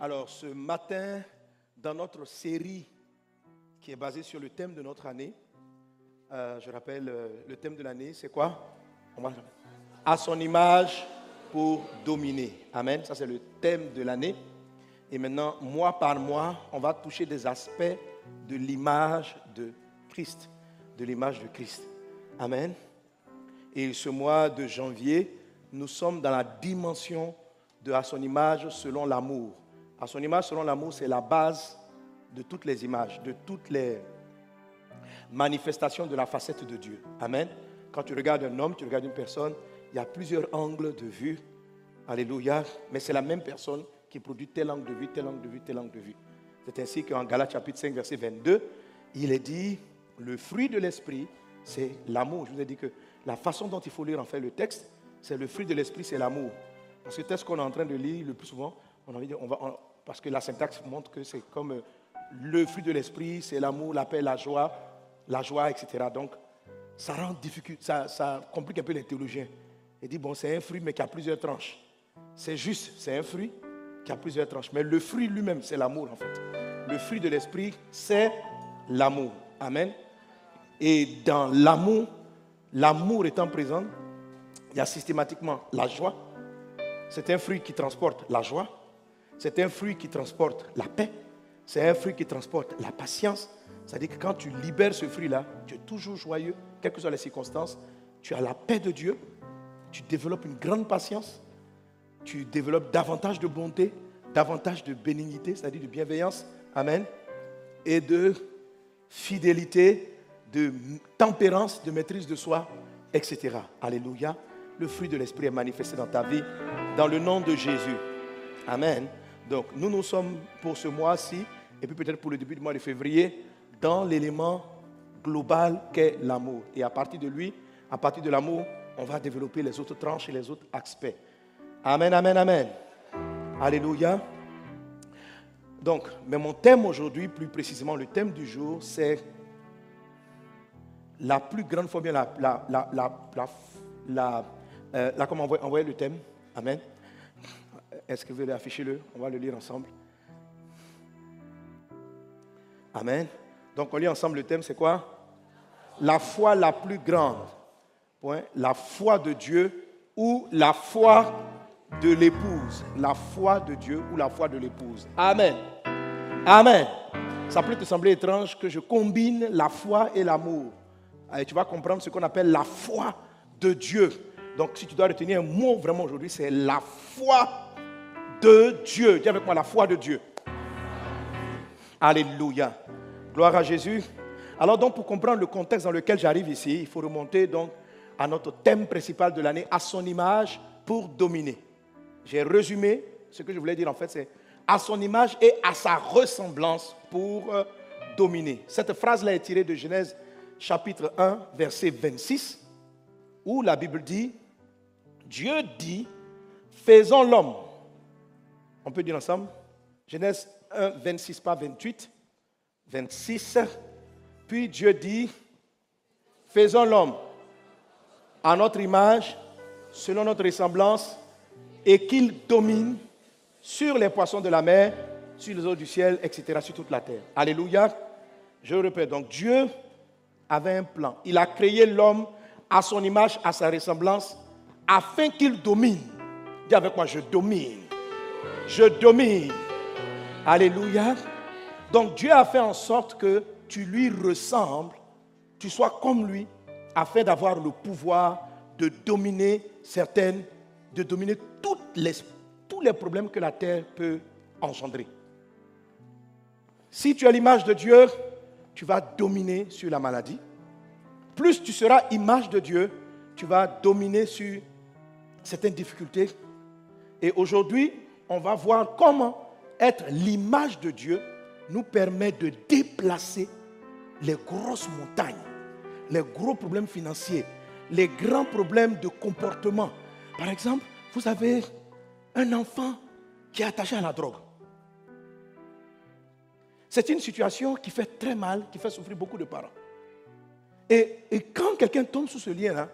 Alors, ce matin, dans notre série qui est basée sur le thème de notre année, euh, je rappelle, euh, le thème de l'année, c'est quoi? À son image pour dominer. Amen. Ça, c'est le thème de l'année. Et maintenant, mois par mois, on va toucher des aspects de l'image de Christ. De l'image de Christ. Amen. Et ce mois de janvier, nous sommes dans la dimension de à son image selon l'amour. À son image selon l'amour, c'est la base de toutes les images, de toutes les manifestations de la facette de Dieu. Amen. Quand tu regardes un homme, tu regardes une personne, il y a plusieurs angles de vue. Alléluia. Mais c'est la même personne qui produit tel angle de vue, tel angle de vue, tel angle de vue. C'est ainsi qu'en Galates chapitre 5, verset 22, il est dit, le fruit de l'esprit, c'est l'amour. Je vous ai dit que la façon dont il faut lire en fait le texte, c'est le fruit de l'esprit, c'est l'amour. Parce que le texte qu'on est en train de lire le plus souvent, on a envie de, on va, parce que la syntaxe montre que c'est comme euh, le fruit de l'esprit, c'est l'amour, la paix, la joie, la joie, etc. Donc, ça rend difficile, ça, ça complique un peu les théologiens. Il dit, bon, c'est un fruit, mais qui a plusieurs tranches. C'est juste, c'est un fruit qui a plusieurs tranches. Mais le fruit lui-même, c'est l'amour, en fait. Le fruit de l'esprit, c'est l'amour. Amen. Et dans l'amour, l'amour étant présent, il y a systématiquement la joie. C'est un fruit qui transporte la joie. C'est un fruit qui transporte la paix. C'est un fruit qui transporte la patience. C'est-à-dire que quand tu libères ce fruit-là, tu es toujours joyeux, quelles que soient les circonstances. Tu as la paix de Dieu. Tu développes une grande patience. Tu développes davantage de bonté, davantage de bénignité, c'est-à-dire de bienveillance. Amen. Et de fidélité, de tempérance, de maîtrise de soi, etc. Alléluia. Le fruit de l'Esprit est manifesté dans ta vie dans le nom de Jésus. Amen. Donc, nous, nous sommes pour ce mois-ci, et puis peut-être pour le début du mois de février, dans l'élément global qu'est l'amour. Et à partir de lui, à partir de l'amour, on va développer les autres tranches et les autres aspects. Amen, amen, amen. Alléluia. Donc, mais mon thème aujourd'hui, plus précisément le thème du jour, c'est la plus grande fois bien la, la, la, la, la, euh, comment envoyer le thème? Amen. Est-ce que vous voulez afficher le? On va le lire ensemble. Amen. Donc on lit ensemble le thème, c'est quoi? La foi la plus grande. Point. La foi de Dieu ou la foi de l'épouse? La foi de Dieu ou la foi de l'épouse? Amen. Amen. Ça peut te sembler étrange que je combine la foi et l'amour. Et tu vas comprendre ce qu'on appelle la foi de Dieu. Donc si tu dois retenir un mot vraiment aujourd'hui, c'est la foi de Dieu. Dis avec moi la foi de Dieu. Alléluia. Gloire à Jésus. Alors donc pour comprendre le contexte dans lequel j'arrive ici, il faut remonter donc à notre thème principal de l'année, à son image pour dominer. J'ai résumé ce que je voulais dire en fait, c'est à son image et à sa ressemblance pour euh, dominer. Cette phrase-là est tirée de Genèse chapitre 1, verset 26, où la Bible dit, Dieu dit, faisons l'homme on peut dire ensemble Genèse 1, 26, pas 28. 26. Puis Dieu dit, faisons l'homme à notre image, selon notre ressemblance, et qu'il domine sur les poissons de la mer, sur les eaux du ciel, etc., sur toute la terre. Alléluia. Je répète, donc Dieu avait un plan. Il a créé l'homme à son image, à sa ressemblance, afin qu'il domine. Dis avec moi, je domine je domine. Alléluia. Donc Dieu a fait en sorte que tu lui ressembles, tu sois comme lui, afin d'avoir le pouvoir de dominer certaines, de dominer tous les problèmes que la terre peut engendrer. Si tu as l'image de Dieu, tu vas dominer sur la maladie. Plus tu seras image de Dieu, tu vas dominer sur certaines difficultés. Et aujourd'hui, on va voir comment être l'image de Dieu nous permet de déplacer les grosses montagnes, les gros problèmes financiers, les grands problèmes de comportement. Par exemple, vous avez un enfant qui est attaché à la drogue. C'est une situation qui fait très mal, qui fait souffrir beaucoup de parents. Et, quand quelqu'un tombe sous ce lien-là,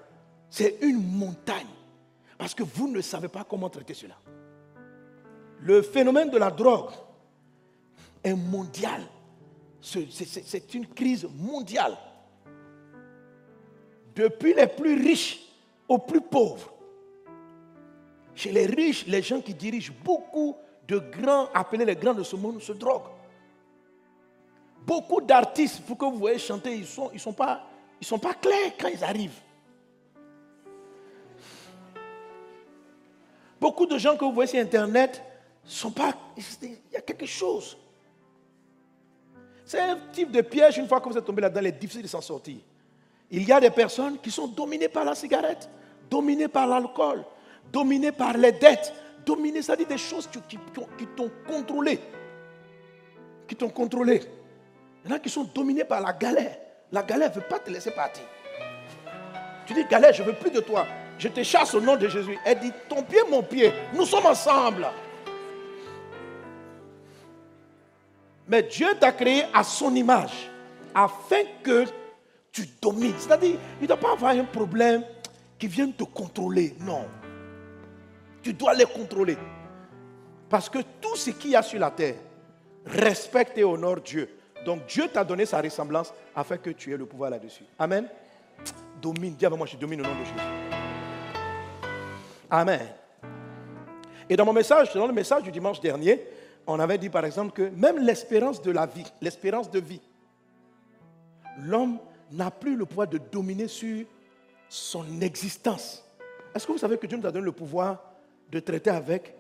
c'est une montagne. Parce que vous ne savez pas comment traiter cela. Le phénomène de la drogue est mondial. C'est une crise mondiale. Depuis les plus riches aux plus pauvres. Chez les riches, les gens qui dirigent beaucoup de grands, appelés les grands de ce monde, se droguent. Beaucoup d'artistes, pour que vous voyez chanter, ils ne sont, pas clairs quand ils arrivent. Beaucoup de gens que vous voyez sur Internet, sont pas, il y a quelque chose. C'est un type de piège, une fois que vous êtes tombé là-dedans, il est difficile de s'en sortir. Il y a des personnes qui sont dominées par la cigarette, dominées par l'alcool, dominées par les dettes, dominées, ça dit des choses qui, t'ont contrôlé. Qui t'ont contrôlé. Il y en a qui sont dominés par la galère. La galère ne veut pas te laisser partir. Tu dis, galère, je ne veux plus de toi. Je te chasse au nom de Jésus. Elle dit, ton pied, mon pied, nous sommes ensemble. Mais Dieu t'a créé à son image, afin que tu domines. C'est-à-dire, il ne doit pas avoir un problème qui vienne te contrôler. Non. Tu dois les contrôler. Parce que tout ce qu'il y a sur la terre respecte et honore Dieu. Donc Dieu t'a donné sa ressemblance afin que tu aies le pouvoir là-dessus. Amen. Domine. Dis avec moi, je domine au nom de Jésus. Amen. Et dans mon message, dans le message du dimanche dernier, on avait dit par exemple que même l'espérance de la vie, l'espérance de vie, l'homme n'a plus le pouvoir de dominer sur son existence. Est-ce que vous savez que Dieu nous a donné le pouvoir de traiter avec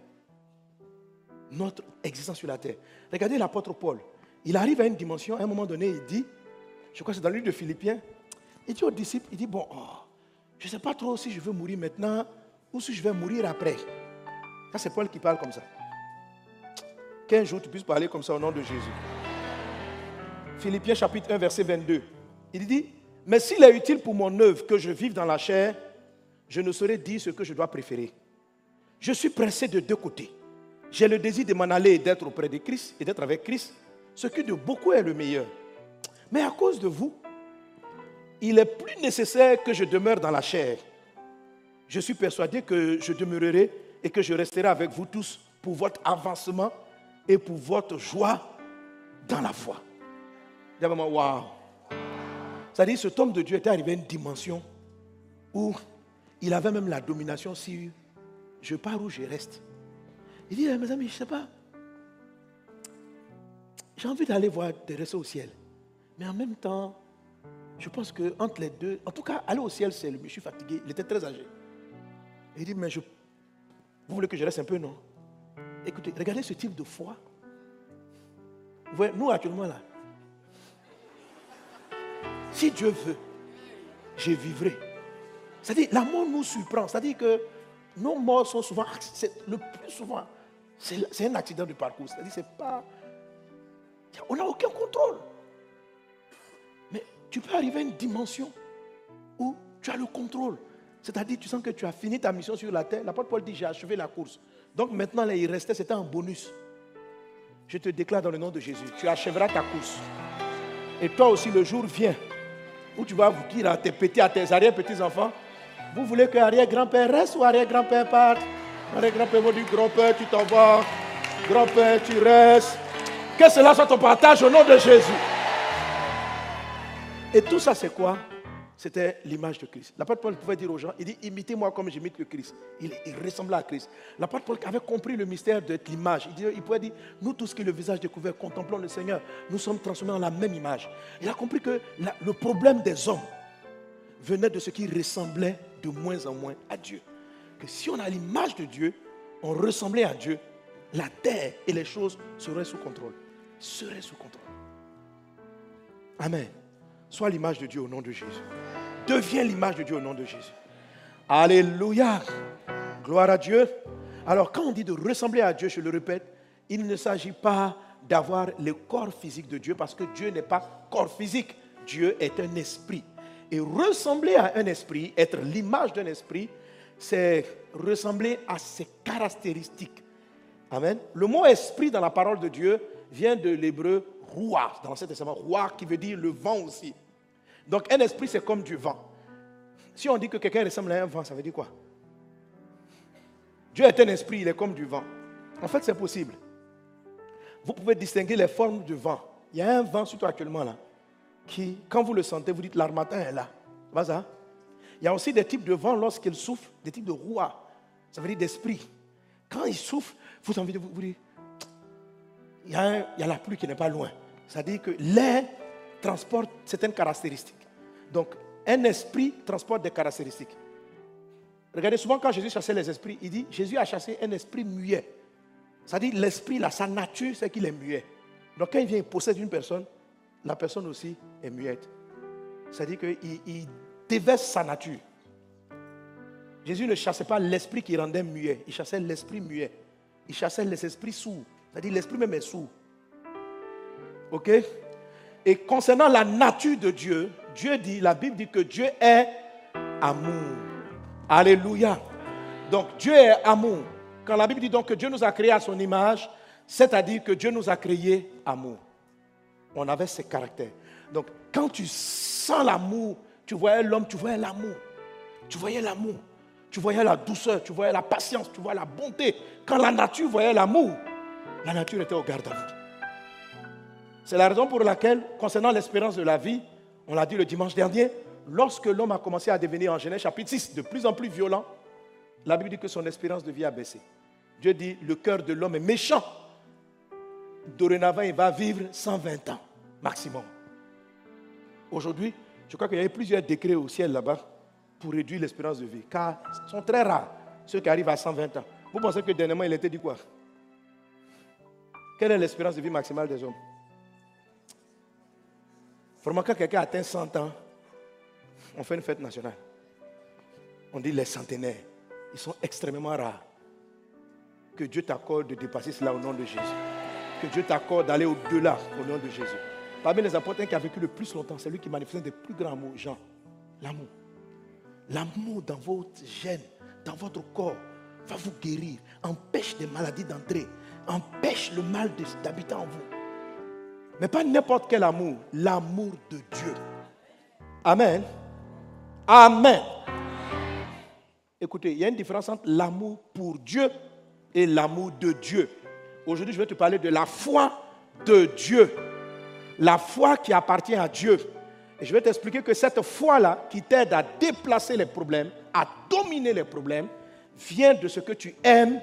notre existence sur la terre? Regardez l'apôtre Paul. Il arrive à une dimension, à un moment donné, il dit, je crois que c'est dans le livre de Philippiens, il dit aux disciples, il dit, bon, oh, je ne sais pas trop si je veux mourir maintenant ou si je vais mourir après. Ça, c'est Paul qui parle comme ça qu'un jour tu puisses parler comme ça au nom de Jésus. Philippiens chapitre 1, verset 22. Il dit, mais s'il est utile pour mon œuvre que je vive dans la chair, je ne saurais dire ce que je dois préférer. Je suis pressé de deux côtés. J'ai le désir de m'en aller et d'être auprès de Christ et d'être avec Christ, ce qui de beaucoup est le meilleur. Mais à cause de vous, il est plus nécessaire que je demeure dans la chair. Je suis persuadé que je demeurerai et que je resterai avec vous tous pour votre avancement et pour votre joie dans la foi. Waouh. C'est-à-dire, cet homme de Dieu était arrivé à une dimension où il avait même la domination si je pars ou je reste. Il dit, eh, mes amis, je ne sais pas. J'ai envie d'aller voir des rester au ciel. Mais en même temps, je pense que entre les deux, en tout cas, aller au ciel, c'est je suis fatigué. Il était très âgé. Il dit, mais je, vous voulez que je reste un peu, non? Écoutez, regardez ce type de foi. Vous voyez, nous actuellement là, si Dieu veut, je vivrai. C'est-à-dire, la mort nous surprend. C'est-à-dire que nos morts sont souvent, le plus souvent, c'est un accident de parcours. C'est-à-dire, c'est pas. On n'a aucun contrôle. Mais tu peux arriver à une dimension où tu as le contrôle. C'est-à-dire, tu sens que tu as fini ta mission sur la terre. La Paul dit J'ai achevé la course. Donc maintenant, il restait, c'était un bonus. Je te déclare dans le nom de Jésus, tu achèveras ta course. Et toi aussi, le jour vient où tu vas vous dire à tes petits, à tes arrière-petits-enfants, vous voulez que arrière-grand-père reste ou arrière-grand-père parte? Arrière-grand-père vous dit, grand-père, tu t'en vas. Grand-père, tu restes. Que cela soit ton partage au nom de Jésus. Et tout ça, c'est quoi? C'était l'image de Christ. L'apôtre Paul pouvait dire aux gens, il dit, imitez-moi comme j'imite le Christ. Il, ressemblait à Christ. L'apôtre Paul avait compris le mystère de l'image. Il, pouvait dire, nous tous qui le visage découvert, contemplons le Seigneur, nous sommes transformés en la même image. Il a compris que le problème des hommes venait de ce qui ressemblait de moins en moins à Dieu. Que si on a l'image de Dieu, on ressemblait à Dieu, la terre et les choses seraient sous contrôle. Seraient sous contrôle. Amen. Sois l'image de Dieu au nom de Jésus. Deviens l'image de Dieu au nom de Jésus. Alléluia. Gloire à Dieu. Alors quand on dit de ressembler à Dieu, je le répète, il ne s'agit pas d'avoir le corps physique de Dieu parce que Dieu n'est pas corps physique. Dieu est un esprit. Et ressembler à un esprit, être l'image d'un esprit, c'est ressembler à ses caractéristiques. Amen. Le mot esprit dans la parole de Dieu vient de l'hébreu roi, dans l'Ancien Testament, roi qui veut dire le vent aussi. Donc un esprit, c'est comme du vent. Si on dit que quelqu'un ressemble à un vent, ça veut dire quoi? Dieu est un esprit, il est comme du vent. En fait, c'est possible. Vous pouvez distinguer les formes de vent. Il y a un vent, surtout actuellement là, qui, quand vous le sentez, vous dites l'armatan est là. Vas ça Il y a aussi des types de vent lorsqu'il souffle, des types de roi. Ça veut dire d'esprit. Quand il souffle, vous avez envie de vous, dire il y, a la pluie qui n'est pas loin. C'est-à-dire que l'air transporte certaines caractéristiques. Donc, un esprit transporte des caractéristiques. Regardez, souvent quand Jésus chassait les esprits, il dit Jésus a chassé un esprit muet. C'est-à-dire l'esprit, là, sa nature, c'est qu'il est muet. Donc quand il vient, il possède une personne, la personne aussi est muette. C'est-à-dire qu'il il déverse sa nature. Jésus ne chassait pas l'esprit qui rendait muet, il chassait l'esprit muet. Il chassait les esprits sourds. C'est-à-dire l'esprit même est sourd. Ok? Et concernant la nature de Dieu, Dieu dit, la Bible dit que Dieu est amour. Alléluia. Donc Dieu est amour. Quand la Bible dit donc que Dieu nous a créés à son image, c'est-à-dire que Dieu nous a créés amour. On avait ces caractères. Donc quand tu sens l'amour, tu voyais l'homme, tu voyais l'amour. Tu voyais l'amour. Tu voyais la douceur, tu voyais la patience, tu voyais la bonté. Quand la nature voyait l'amour, la nature était au garde à vous. C'est la raison pour laquelle, concernant l'espérance de la vie, on l'a dit le dimanche dernier, lorsque l'homme a commencé à devenir en Genèse chapitre 6 de plus en plus violent, la Bible dit que son espérance de vie a baissé. Dieu dit, le cœur de l'homme est méchant. Dorénavant, il va vivre 120 ans, maximum. Aujourd'hui, je crois qu'il y a eu plusieurs décrets au ciel là-bas pour réduire l'espérance de vie. Car ce sont très rares ceux qui arrivent à 120 ans. Vous pensez que dernièrement, il était dit quoi? Quelle est l'espérance de vie maximale des hommes? Vraiment, quand quelqu'un atteint 100 ans, on fait une fête nationale. On dit les centenaires. Ils sont extrêmement rares. Que Dieu t'accorde de dépasser cela au nom de Jésus. Que Dieu t'accorde d'aller au-delà au nom de Jésus. Parmi les apôtres, un qui a vécu le plus longtemps, c'est lui qui manifeste des plus grands mots, Jean. L'amour. L'amour dans votre gène, dans votre corps, va vous guérir, empêche des maladies d'entrer, empêche le mal d'habiter en vous. Mais pas n'importe quel amour, l'amour de Dieu. Amen. Amen. Écoutez, il y a une différence entre l'amour pour Dieu et l'amour de Dieu. Aujourd'hui, je vais te parler de la foi de Dieu. La foi qui appartient à Dieu. Et je vais t'expliquer que cette foi-là, qui t'aide à déplacer les problèmes, à dominer les problèmes, vient de ce que tu aimes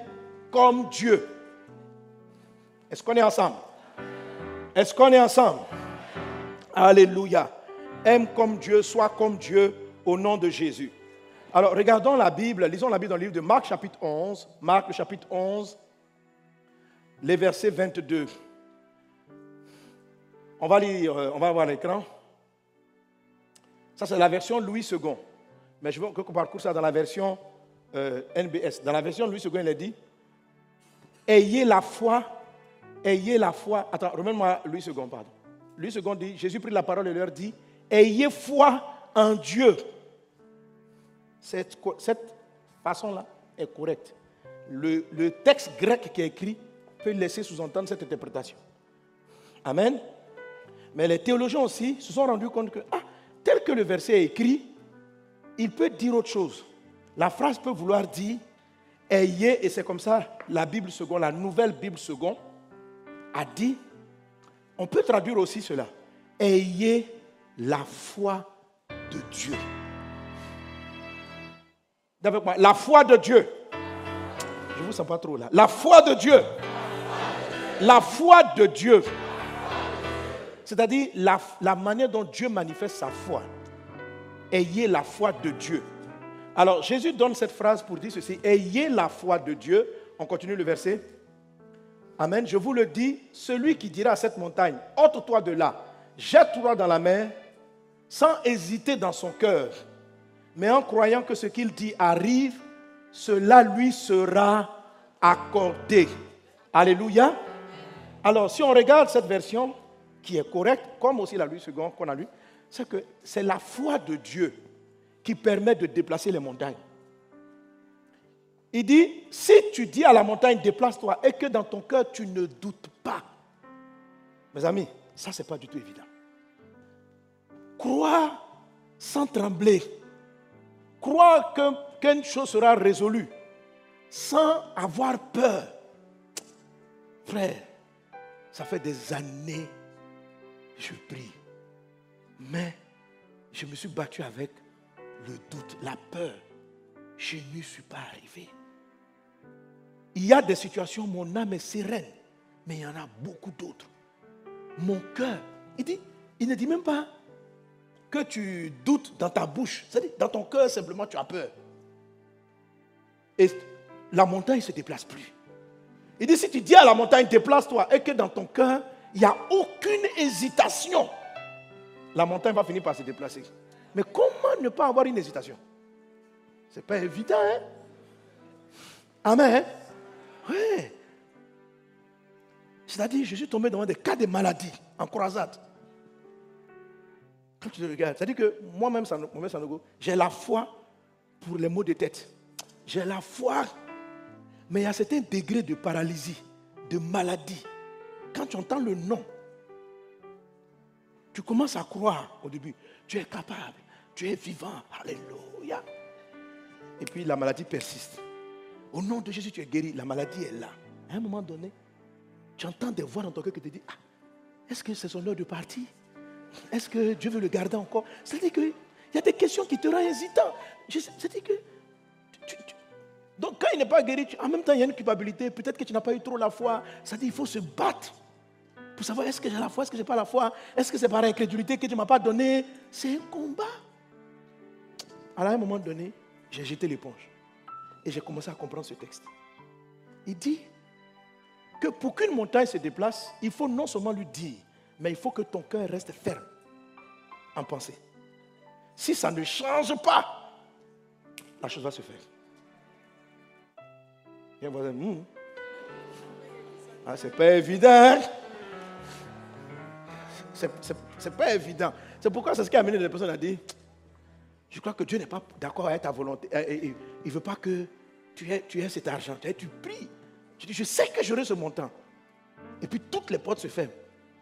comme Dieu. Est-ce qu'on est ensemble? Est-ce qu'on est ensemble? Alléluia. Aime comme Dieu, sois comme Dieu au nom de Jésus. Alors, regardons la Bible, lisons la Bible dans le livre de Marc chapitre 11, Marc chapitre 11, les versets 22. On va lire, euh, on va voir l'écran. Ça, c'est la version Louis II. Mais je veux qu'on parcourt ça dans la version euh, NBS. Dans la version Louis II, il est dit Ayez la foi, ayez la foi. Attends, remets-moi Louis II, pardon. Louis II dit Jésus prit la parole et leur dit Ayez foi en Dieu. Cette, façon-là est correcte. Le, texte grec qui est écrit peut laisser sous-entendre cette interprétation. Amen. Mais les théologiens aussi se sont rendus compte que, ah, tel que le verset est écrit, il peut dire autre chose. La phrase peut vouloir dire ayez, et c'est comme ça la Bible seconde, la nouvelle Bible seconde, a dit, on peut traduire aussi cela, ayez la foi de Dieu. La foi de Dieu. Je ne vous sens pas trop là. La foi de Dieu. La foi de Dieu. C'est-à-dire la, la, manière dont Dieu manifeste sa foi. Ayez la foi de Dieu. Alors Jésus donne cette phrase pour dire ceci. Ayez la foi de Dieu. On continue le verset. Amen. Je vous le dis, celui qui dira à cette montagne, ôte-toi de là, jette-toi dans la mer, sans hésiter dans son cœur, mais en croyant que ce qu'il dit arrive, cela lui sera accordé. Alléluia. Alors, si on regarde cette version, qui est correcte, comme aussi la Louis II qu'on a lu, c'est que c'est la foi de Dieu qui permet de déplacer les montagnes. Il dit, si tu dis à la montagne, déplace-toi, et que dans ton cœur, tu ne doutes pas. Mes amis, ça, ce n'est pas du tout évident. Crois sans trembler. Crois qu'une chose sera résolue sans avoir peur. Frère, ça fait des années je prie. Mais je me suis battu avec le doute, la peur. Je n'y suis pas arrivé. Il y a des situations mon âme est sereine, mais il y en a beaucoup d'autres. Mon cœur, il dit, il ne dit même pas que tu doutes dans ta bouche. C'est-à-dire, dans ton cœur, simplement, tu as peur. Et la montagne ne se déplace plus. Il dit, si tu dis à la montagne, déplace-toi, et que dans ton cœur, il n'y a aucune hésitation, la montagne va finir par se déplacer. Mais comment ne pas avoir une hésitation? Ce n'est pas évident, hein? Amen. C'est-à-dire, je suis tombé dans des cas de maladie en croisade. Quand tu regardes, c'est-à-dire que moi-même, j'ai la foi pour les maux de tête. J'ai la foi, mais il y a certains degrés de paralysie, de maladie. Quand tu entends le nom, tu commences à croire au début. Tu es capable, tu es vivant. Alléluia. Et puis la maladie persiste. Au nom de Jésus, tu es guéri. La maladie est là. À un moment donné, tu entends des voix dans ton cœur qui te disent, ah, est-ce que c'est son heure de partir? Est-ce que Dieu veut le garder encore? C'est-à-dire qu'il y a des questions qui te rendent hésitant. C'est-à-dire que... donc quand il n'est pas guéri, en même temps, il y a une culpabilité. Peut-être que tu n'as pas eu trop la foi. C'est-à-dire qu'il faut se battre pour savoir est-ce que j'ai la foi, est-ce que je n'ai pas la foi, est-ce que c'est par incrédulité que Dieu ne m'a pas donné? C'est un combat. À un moment donné, j'ai jeté l'éponge. Et j'ai commencé à comprendre ce texte. Il dit que pour qu'une montagne se déplace, il faut non seulement lui dire, mais il faut que ton cœur reste ferme en pensée. Si ça ne change pas, la chose va se faire. Il y a un voisin, hmm. ah, c'est pas évident. C'est pas évident. C'est pourquoi c'est ce qui a amené les personnes à dire Je crois que Dieu n'est pas d'accord avec ta volonté. Il ne veut pas que tu aies, tu aies cet argent. Tu pries. Tu dis Je sais que j'aurai ce montant. Et puis toutes les portes se ferment.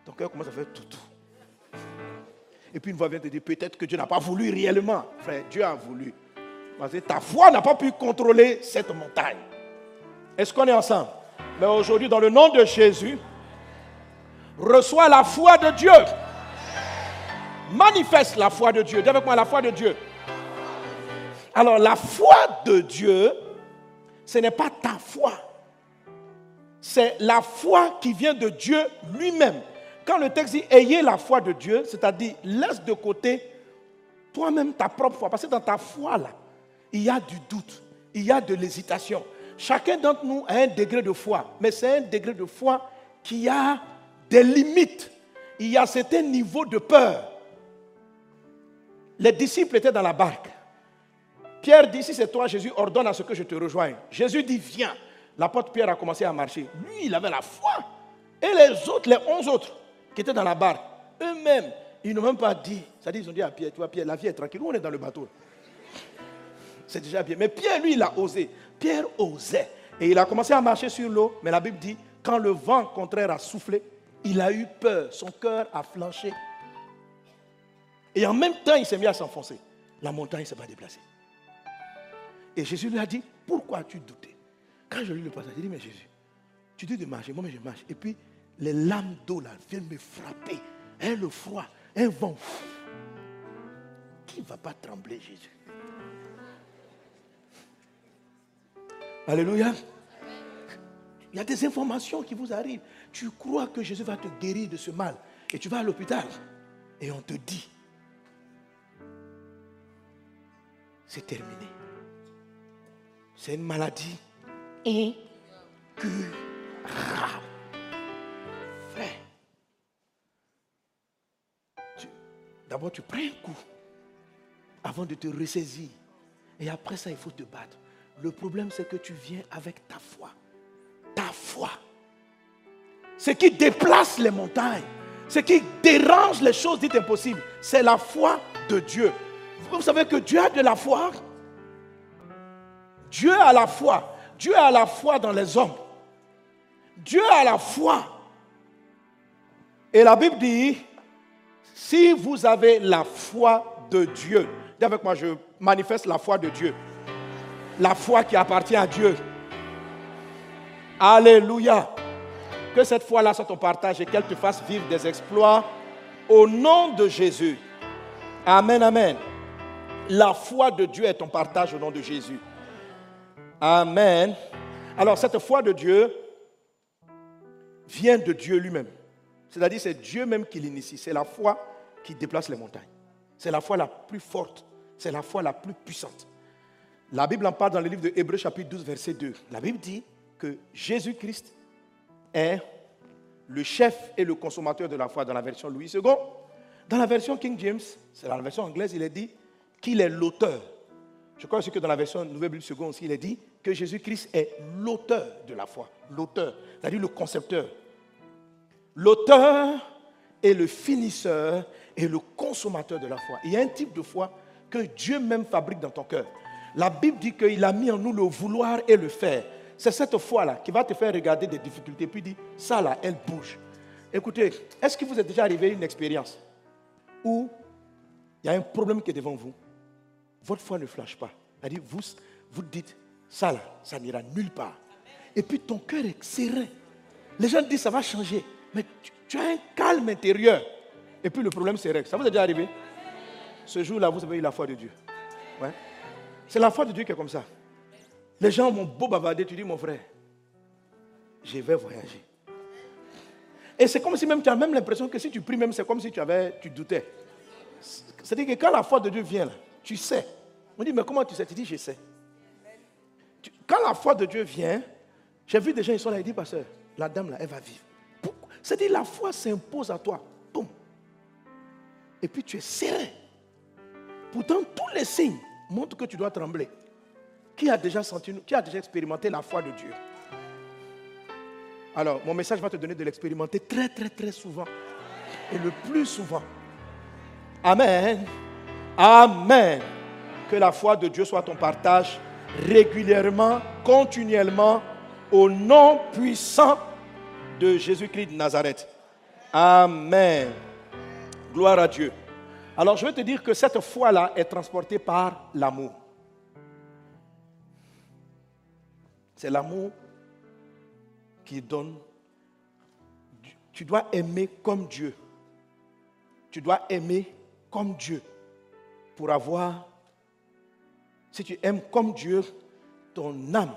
Ton cœur commence à faire tout, tout. Et puis une voix vient te dire Peut-être que Dieu n'a pas voulu réellement. Frère, Dieu a voulu. Parce que ta foi n'a pas pu contrôler cette montagne. Est-ce qu'on est ensemble? Mais aujourd'hui, dans le nom de Jésus, reçois la foi de Dieu. Manifeste la foi de Dieu. Dis avec moi la foi de Dieu. Alors la foi de Dieu, ce n'est pas ta foi. C'est la foi qui vient de Dieu lui-même. Quand le texte dit ayez la foi de Dieu, c'est-à-dire laisse de côté toi-même ta propre foi. Parce que dans ta foi, là, il y a du doute, il y a de l'hésitation. Chacun d'entre nous a un degré de foi, mais c'est un degré de foi qui a des limites. Il y a certains niveaux de peur. Les disciples étaient dans la barque. Pierre dit, si c'est toi, Jésus, ordonne à ce que je te rejoigne. Jésus dit, viens. L'apôtre Pierre a commencé à marcher. Lui, il avait la foi. Et les autres, les onze autres qui étaient dans la barque, eux-mêmes, ils n'ont même pas dit. C'est-à-dire, ils ont dit à Pierre, tu vois, Pierre, la vie est tranquille. Nous, on est dans le bateau? C'est déjà bien. Mais Pierre, lui, il a osé. Pierre osait. Et il a commencé à marcher sur l'eau. Mais la Bible dit, quand le vent contraire a soufflé, il a eu peur, son cœur a flanché. Et en même temps, il s'est mis à s'enfoncer. La montagne ne s'est pas déplacée. Et Jésus lui a dit, pourquoi as-tu douté? Quand je lis le passage, j'ai dit, mais Jésus, tu dis de marcher, moi je marche. Et puis, les lames d'eau là viennent me frapper. Hein, le froid, un vent. Qui ne va pas trembler, Jésus? Alléluia. Il y a des informations qui vous arrivent. Tu crois que Jésus va te guérir de ce mal. Et tu vas à l'hôpital. Et on te dit, c'est terminé. C'est une maladie incurable. D'abord tu prends un coup avant de te ressaisir. Et après ça, il faut te battre. Le problème, c'est que tu viens avec ta foi ta foi. Ce qui déplace les montagnes, ce qui dérange les choses dites impossibles, c'est la foi de Dieu. Vous savez que Dieu a de la foi? Dieu a la foi. Dieu a la foi dans les hommes. Dieu a la foi. Et la Bible dit, si vous avez la foi de Dieu, dis avec moi, je manifeste la foi de Dieu. La foi qui appartient à Dieu. Alléluia. Que cette foi-là soit ton partage et qu'elle te fasse vivre des exploits au nom de Jésus. Amen, amen. La foi de Dieu est ton partage au nom de Jésus. Amen. Alors cette foi de Dieu vient de Dieu lui-même. C'est-à-dire c'est Dieu même qui l'initie. C'est la foi qui déplace les montagnes. C'est la foi la plus forte. C'est la foi la plus puissante. La Bible en parle dans le livre de Hébreu chapitre 12 verset 2. La Bible dit que Jésus-Christ est le chef et le consommateur de la foi dans la version Louis II. Dans la version King James, c'est la version anglaise, il est dit qu'il est l'auteur. Je crois aussi que dans la version Nouvelle Bible II aussi, il est dit que Jésus-Christ est l'auteur de la foi. L'auteur, c'est-à-dire le concepteur. L'auteur est le finisseur et le consommateur de la foi. Il y a un type de foi que Dieu même fabrique dans ton cœur. La Bible dit qu'il a mis en nous le vouloir et le faire. C'est cette foi-là qui va te faire regarder des difficultés, puis dire, ça là, elle bouge. Écoutez, est-ce que vous êtes déjà arrivé à une expérience où il y a un problème qui est devant vous? Votre foi ne flash pas. C'est-à-dire, vous, vous dites, ça là, ça n'ira nulle part. Et puis ton cœur est serré. Les gens disent, ça va changer. Mais tu, as un calme intérieur. Et puis le problème c'est règle. Ça vous est déjà arrivé? Ce jour-là, vous avez eu la foi de Dieu. Ouais. C'est la foi de Dieu qui est comme ça. Les gens m'ont beau bavarder, tu dis, mon frère, je vais voyager. Et c'est comme si même tu as même l'impression que si tu pries même, c'est comme si tu avais, tu doutais. C'est-à-dire que quand la foi de Dieu vient, là, tu sais. On dit, mais comment tu sais? Tu dis, je sais. Quand la foi de Dieu vient, j'ai vu des gens, ils sont là, ils disent, pasteur, la dame là, elle va vivre. C'est-à-dire, la foi s'impose à toi. Boum. Et puis tu es serré. Pourtant, tous les signes montrent que tu dois trembler. Qui a déjà senti, qui a déjà expérimenté la foi de Dieu? Alors, mon message va te donner de l'expérimenter très, très, très souvent. Et le plus souvent. Amen. Amen. Que la foi de Dieu soit ton partage régulièrement, continuellement, au nom puissant de Jésus-Christ de Nazareth. Amen. Gloire à Dieu. Alors je vais te dire que cette foi-là est transportée par l'amour. C'est l'amour qui donne. Tu dois aimer comme Dieu. Tu dois aimer comme Dieu pour avoir. Si tu aimes comme Dieu, ton âme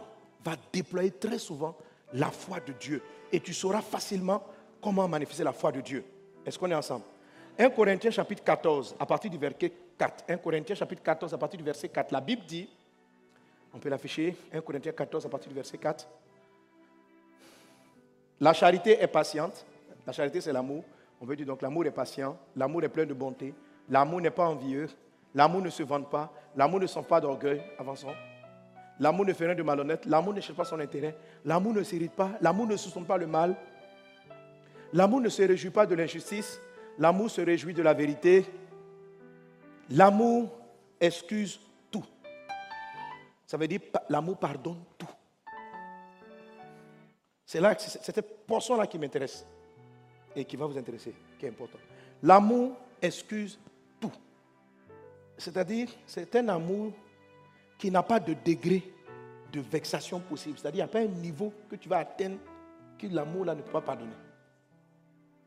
va déployer très souvent la foi de Dieu. Et tu sauras facilement comment manifester la foi de Dieu. Est-ce qu'on est ensemble? 1 Corinthiens chapitre 14, à partir du verset 4. 1 Corinthiens chapitre 14, à partir du verset 4. La Bible dit on peut l'afficher. 1 Corinthiens 14 à partir du verset 4. La charité est patiente. La charité, c'est l'amour. On veut dire donc l'amour est patient. L'amour est plein de bonté. L'amour n'est pas envieux. L'amour ne se vante pas. L'amour ne sent pas d'orgueil. Avançons. L'amour ne fait rien de malhonnête. L'amour ne cherche pas son intérêt. L'amour ne s'irrite pas. L'amour ne soupçonne pas le mal. L'amour ne se réjouit pas de l'injustice. L'amour se réjouit de la vérité. L'amour excuse ça veut dire l'amour pardonne tout. C'est là, c'est cette portion-là qui m'intéresse et qui va vous intéresser, qui est important. L'amour excuse tout. C'est-à-dire, c'est un amour qui n'a pas de degré de vexation possible. C'est-à-dire, il n'y a pas un niveau que tu vas atteindre que l'amour-là ne peut pas pardonner.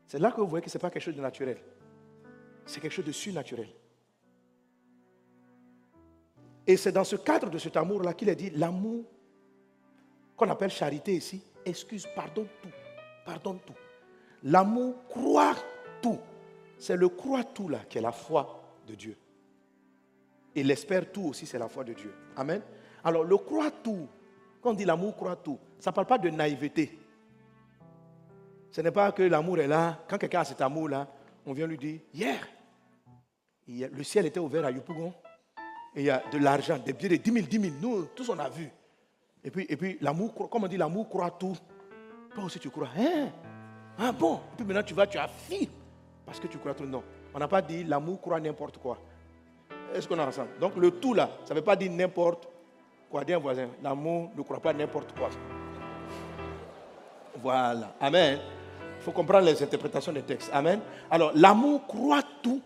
C'est là que vous voyez que ce n'est pas quelque chose de naturel. C'est quelque chose de surnaturel. Et c'est dans ce cadre de cet amour-là qu'il a dit l'amour, qu'on appelle charité ici, excuse, pardonne tout. Pardonne tout. L'amour croit tout. C'est le croit tout là qui est la foi de Dieu. Et l'espère tout aussi, c'est la foi de Dieu. Amen. Alors le croit tout, quand on dit l'amour croit tout, ça ne parle pas de naïveté. Ce n'est pas que l'amour est là. Quand quelqu'un a cet amour-là, on vient lui dire, hier, le ciel était ouvert à Yopougon il y a de l'argent, des billets de 10 000, 10 000. Nous, tous on a vu. Et puis, et puis l'amour, comme on dit, l'amour croit tout. Toi aussi tu crois. Hein? Ah bon? Et puis maintenant tu vas, tu affirmes. Parce que tu crois tout. Non. On n'a pas dit l'amour croit n'importe quoi. Est-ce qu'on est ensemble Donc le tout là, ça ne veut pas dire n'importe quoi. Dis un voisin, l'amour ne croit pas n'importe quoi. Voilà. Amen. Il faut comprendre les interprétations des textes. Amen. Alors l'amour croit tout.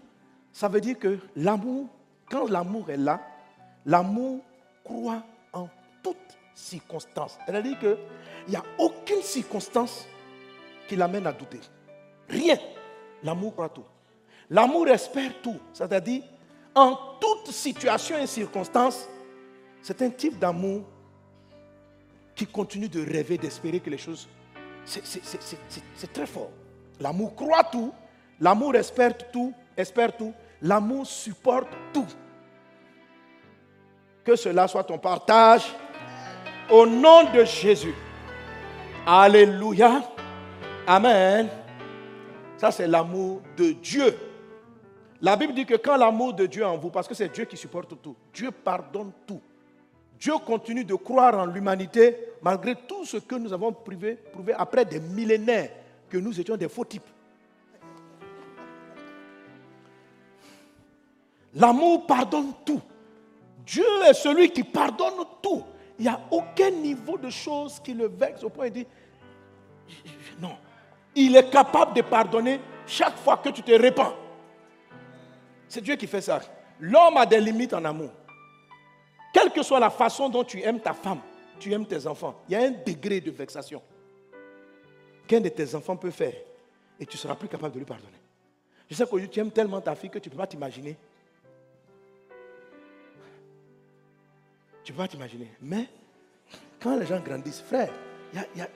Ça veut dire que l'amour quand l'amour est là, l'amour croit en toutes circonstances. C'est-à-dire qu'il n'y a aucune circonstance qui l'amène à douter. Rien. L'amour croit tout. L'amour espère tout. C'est-à-dire, en toute situation et circonstance, c'est un type d'amour qui continue de rêver, d'espérer que les choses... C'est très fort. L'amour croit tout, l'amour espère tout, espère tout, l'amour supporte tout. Que cela soit ton partage au nom de Jésus. Alléluia. Amen. Ça, c'est l'amour de Dieu. La Bible dit que quand l'amour de Dieu en vous, parce que c'est Dieu qui supporte tout, Dieu pardonne tout. Dieu continue de croire en l'humanité malgré tout ce que nous avons prouvé, prouvé après des millénaires que nous étions des faux types. L'amour pardonne tout. Dieu est celui qui pardonne tout. Il n'y a aucun niveau de choses qui le vexe au point de dire, non, il est capable de pardonner chaque fois que tu te répands. C'est Dieu qui fait ça. L'homme a des limites en amour. Quelle que soit la façon dont tu aimes ta femme, tu aimes tes enfants, il y a un degré de vexation qu'un de tes enfants peut faire et tu ne seras plus capable de lui pardonner. Je sais que tu aimes tellement ta fille que tu ne peux pas t'imaginer. Tu ne peux pas t'imaginer. Mais quand les gens grandissent, frère, il y a,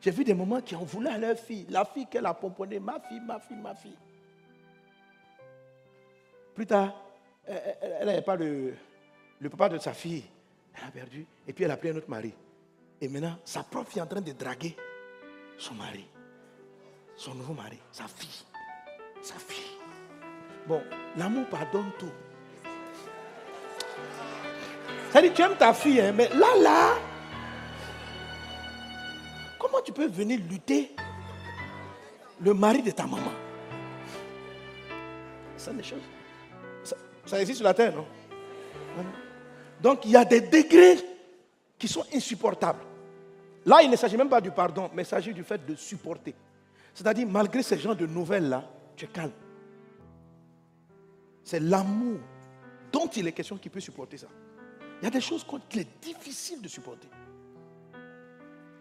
J'ai vu des moments qui ont voulu à leur fille, la fille qu'elle a pomponnée, ma fille, ma fille, ma fille. Plus tard, elle n'avait pas le, le papa de sa fille. Elle a perdu. Et puis elle a pris un autre mari. Et maintenant, sa propre est en train de draguer son mari. Son nouveau mari. Sa fille. Sa fille. Bon, l'amour pardonne tout. Ça dit, tu aimes ta fille, hein, mais là, là, comment tu peux venir lutter le mari de ta maman? Ça, des choses. Ça existe sur la terre, non? Donc il y a des degrés qui sont insupportables. Là, il ne s'agit même pas du pardon, mais il s'agit du fait de supporter. C'est-à-dire, malgré ces genres de nouvelles-là, tu es calme. C'est l'amour dont il est question qui peut supporter ça. Il y a des choses qu'il est difficile de supporter.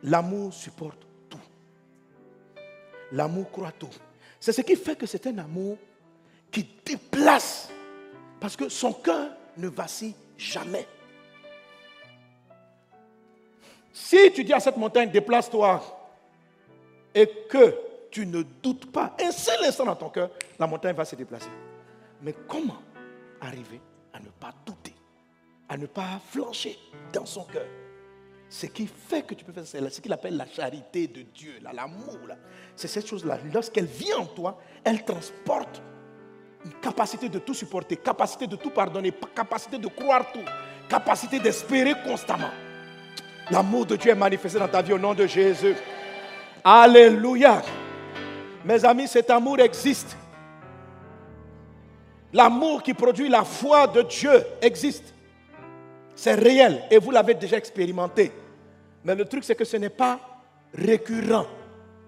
L'amour supporte tout. L'amour croit tout. C'est ce qui fait que c'est un amour qui déplace parce que son cœur ne vacille jamais. Si tu dis à cette montagne, déplace-toi, et que tu ne doutes pas un seul instant dans ton cœur, la montagne va se déplacer. Mais comment arriver à ne pas douter, à ne pas flancher dans son cœur? Ce qui fait que tu peux faire ça, ce qu'il appelle la charité de Dieu, l'amour. C'est cette chose-là. Lorsqu'elle vient en toi, elle transporte capacité de tout supporter, capacité de tout pardonner, capacité de croire tout, capacité d'espérer constamment. L'amour de Dieu est manifesté dans ta vie au nom de Jésus. Alléluia. Mes amis, cet amour existe. L'amour qui produit la foi de Dieu existe. C'est réel et vous l'avez déjà expérimenté. Mais le truc, c'est que ce n'est pas récurrent.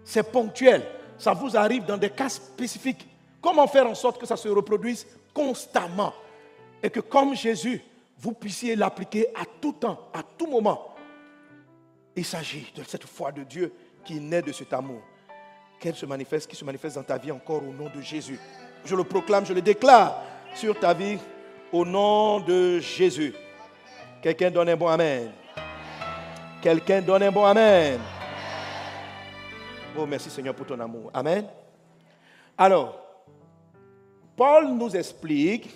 C'est ponctuel. Ça vous arrive dans des cas spécifiques. Comment faire en sorte que ça se reproduise constamment et que comme Jésus, vous puissiez l'appliquer à tout temps, à tout moment. Il s'agit de cette foi de Dieu qui naît de cet amour. Qu'elle se manifeste, qui se manifeste dans ta vie encore au nom de Jésus. Je le proclame, je le déclare sur ta vie au nom de Jésus. Quelqu'un donne un bon Amen. Quelqu'un donne un bon Amen. Oh, merci Seigneur pour ton amour. Amen. Alors, Paul nous explique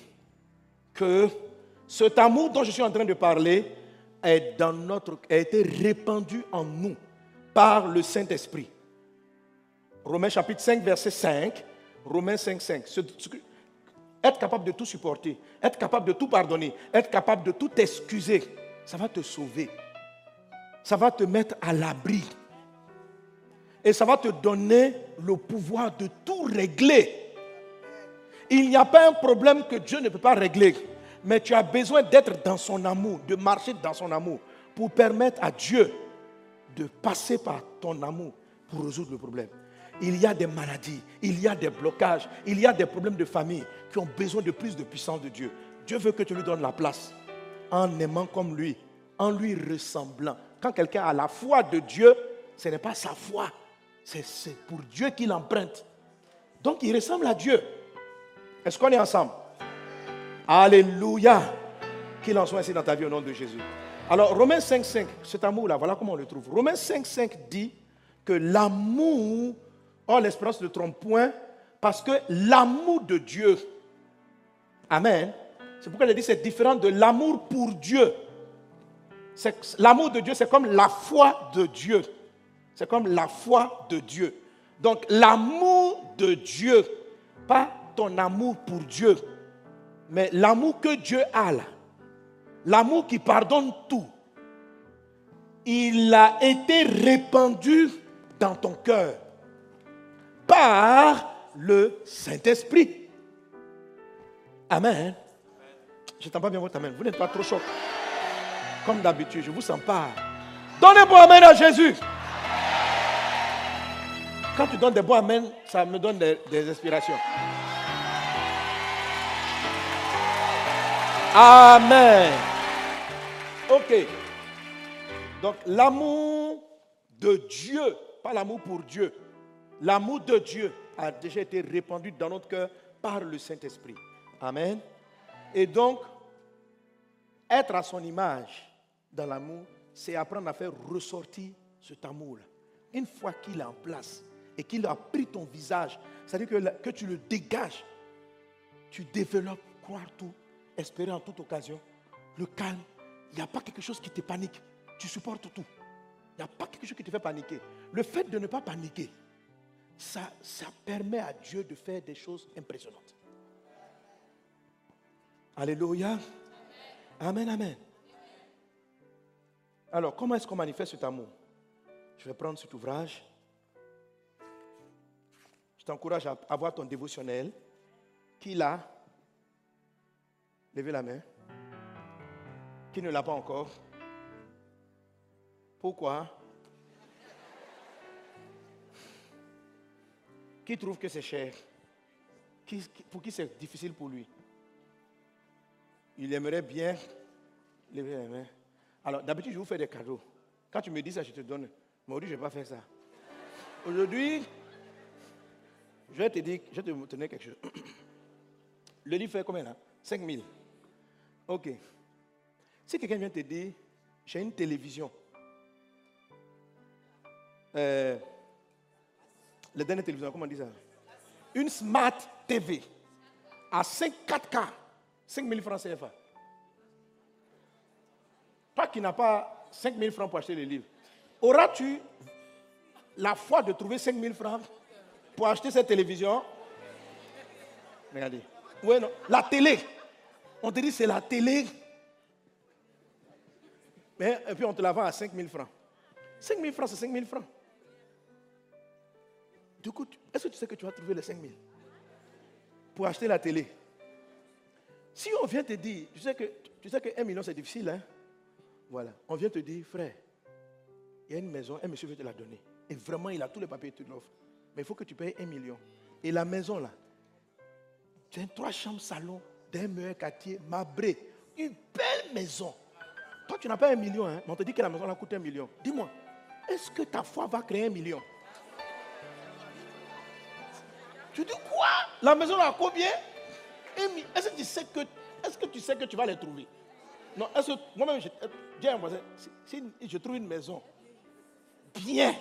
que cet amour dont je suis en train de parler est dans notre, a été répandu en nous par le Saint-Esprit. Romains chapitre 5, verset 5. Romains 5, 5. Être capable de tout supporter, être capable de tout pardonner, être capable de tout excuser, ça va te sauver. Ça va te mettre à l'abri. Et ça va te donner le pouvoir de tout régler il n'y a pas un problème que Dieu ne peut pas régler. Mais tu as besoin d'être dans son amour, de marcher dans son amour, pour permettre à Dieu de passer par ton amour pour résoudre le problème. Il y a des maladies, il y a des blocages, il y a des problèmes de famille qui ont besoin de plus de puissance de Dieu. Dieu veut que tu lui donnes la place en aimant comme lui, en lui ressemblant. Quand quelqu'un a la foi de Dieu, ce n'est pas sa foi, c'est pour Dieu qu'il emprunte. Donc il ressemble à Dieu. Est-ce qu'on est ensemble? Alléluia. Qu'il en soit ainsi dans ta vie au nom de Jésus. Alors Romains 5, 5, cet amour-là, voilà comment on le trouve. Romains 5, 5 dit que l'amour, oh l'espérance ne trompe point, parce que l'amour de Dieu, Amen, c'est pourquoi il dit c'est différent de l'amour pour Dieu. L'amour de Dieu, c'est comme la foi de Dieu. C'est comme la foi de Dieu. Donc l'amour de Dieu, pas ton amour pour Dieu, mais l'amour que Dieu a là, l'amour qui pardonne tout, il a été répandu dans ton cœur par le Saint-Esprit. Amen. Je n'entends pas bien votre amen. Vous n'êtes pas trop chaud. Comme d'habitude, je vous sens pas. Donnez bon amen à Jésus. Quand tu donnes des bons amen, ça me donne des inspirations. Amen. Ok. Donc l'amour de Dieu, pas l'amour pour Dieu, l'amour de Dieu a déjà été répandu dans notre cœur par le Saint-Esprit. Amen. Et donc, être à son image dans l'amour, c'est apprendre à faire ressortir cet amour-là. Une fois qu'il est en place et qu'il a pris ton visage, c'est-à-dire que, que tu le dégages, tu développes, croire tout, espérer en toute occasion, le calme. Il n'y a pas quelque chose qui te panique. Tu supportes tout. Il n'y a pas quelque chose qui te fait paniquer. Le fait de ne pas paniquer, ça, ça permet à Dieu de faire des choses impressionnantes. Alléluia. Amen, amen. Alors, comment est-ce qu'on manifeste cet amour? Je vais prendre cet ouvrage. Je t'encourage à avoir ton dévotionnel. Qui l'a Levez la main. Qui ne l'a pas encore? Pourquoi? Qui trouve que c'est cher? Pour qui c'est difficile pour lui? Il aimerait bien lever les mains. Alors, d'habitude, je vous fais des cadeaux. Quand tu me dis ça, je te donne. Mais aujourd'hui, je ne vais pas faire ça. Aujourd'hui, je vais te dire, je vais te donner quelque chose. Le livre fait combien là? 5 000. Ok. Si quelqu'un vient te dire, j'ai une télévision. Euh, la dernière télévision, comment on dit ça? Une Smart TV à 5 4K. 5 000 francs CFA. Toi qui n'as pas 5 000 francs pour acheter les livres, auras-tu la foi de trouver 5 000 francs pour acheter cette télévision? Regardez. Oui, non. La télé. On te dit c'est la télé. Mais, et puis on te la vend à 5 000 francs. 5 000 francs, c'est 5 000 francs. Du coup, est-ce que tu sais que tu vas trouver les 5 000 pour acheter la télé? Si on vient te dire, tu sais que, tu sais que 1 million c'est difficile, hein? Voilà. On vient te dire, frère, il y a une maison, un monsieur veut te la donner. Et vraiment, il a tous les papiers, tu l'offres. Mais il faut que tu payes 1 million. Et la maison là, tu as trois chambres salon d'un meilleur quartier, Mabré. Une belle maison. Toi, tu n'as pas un million, hein? mais on te dit que la maison là coûte un million. Dis-moi, est-ce que ta foi va créer un million? Tu dis quoi? La maison là, combien? Est-ce que tu sais que, est-ce que tu sais que tu vas les trouver? Non, est-ce que moi-même, j'ai un voisin, si, je trouve une maison bien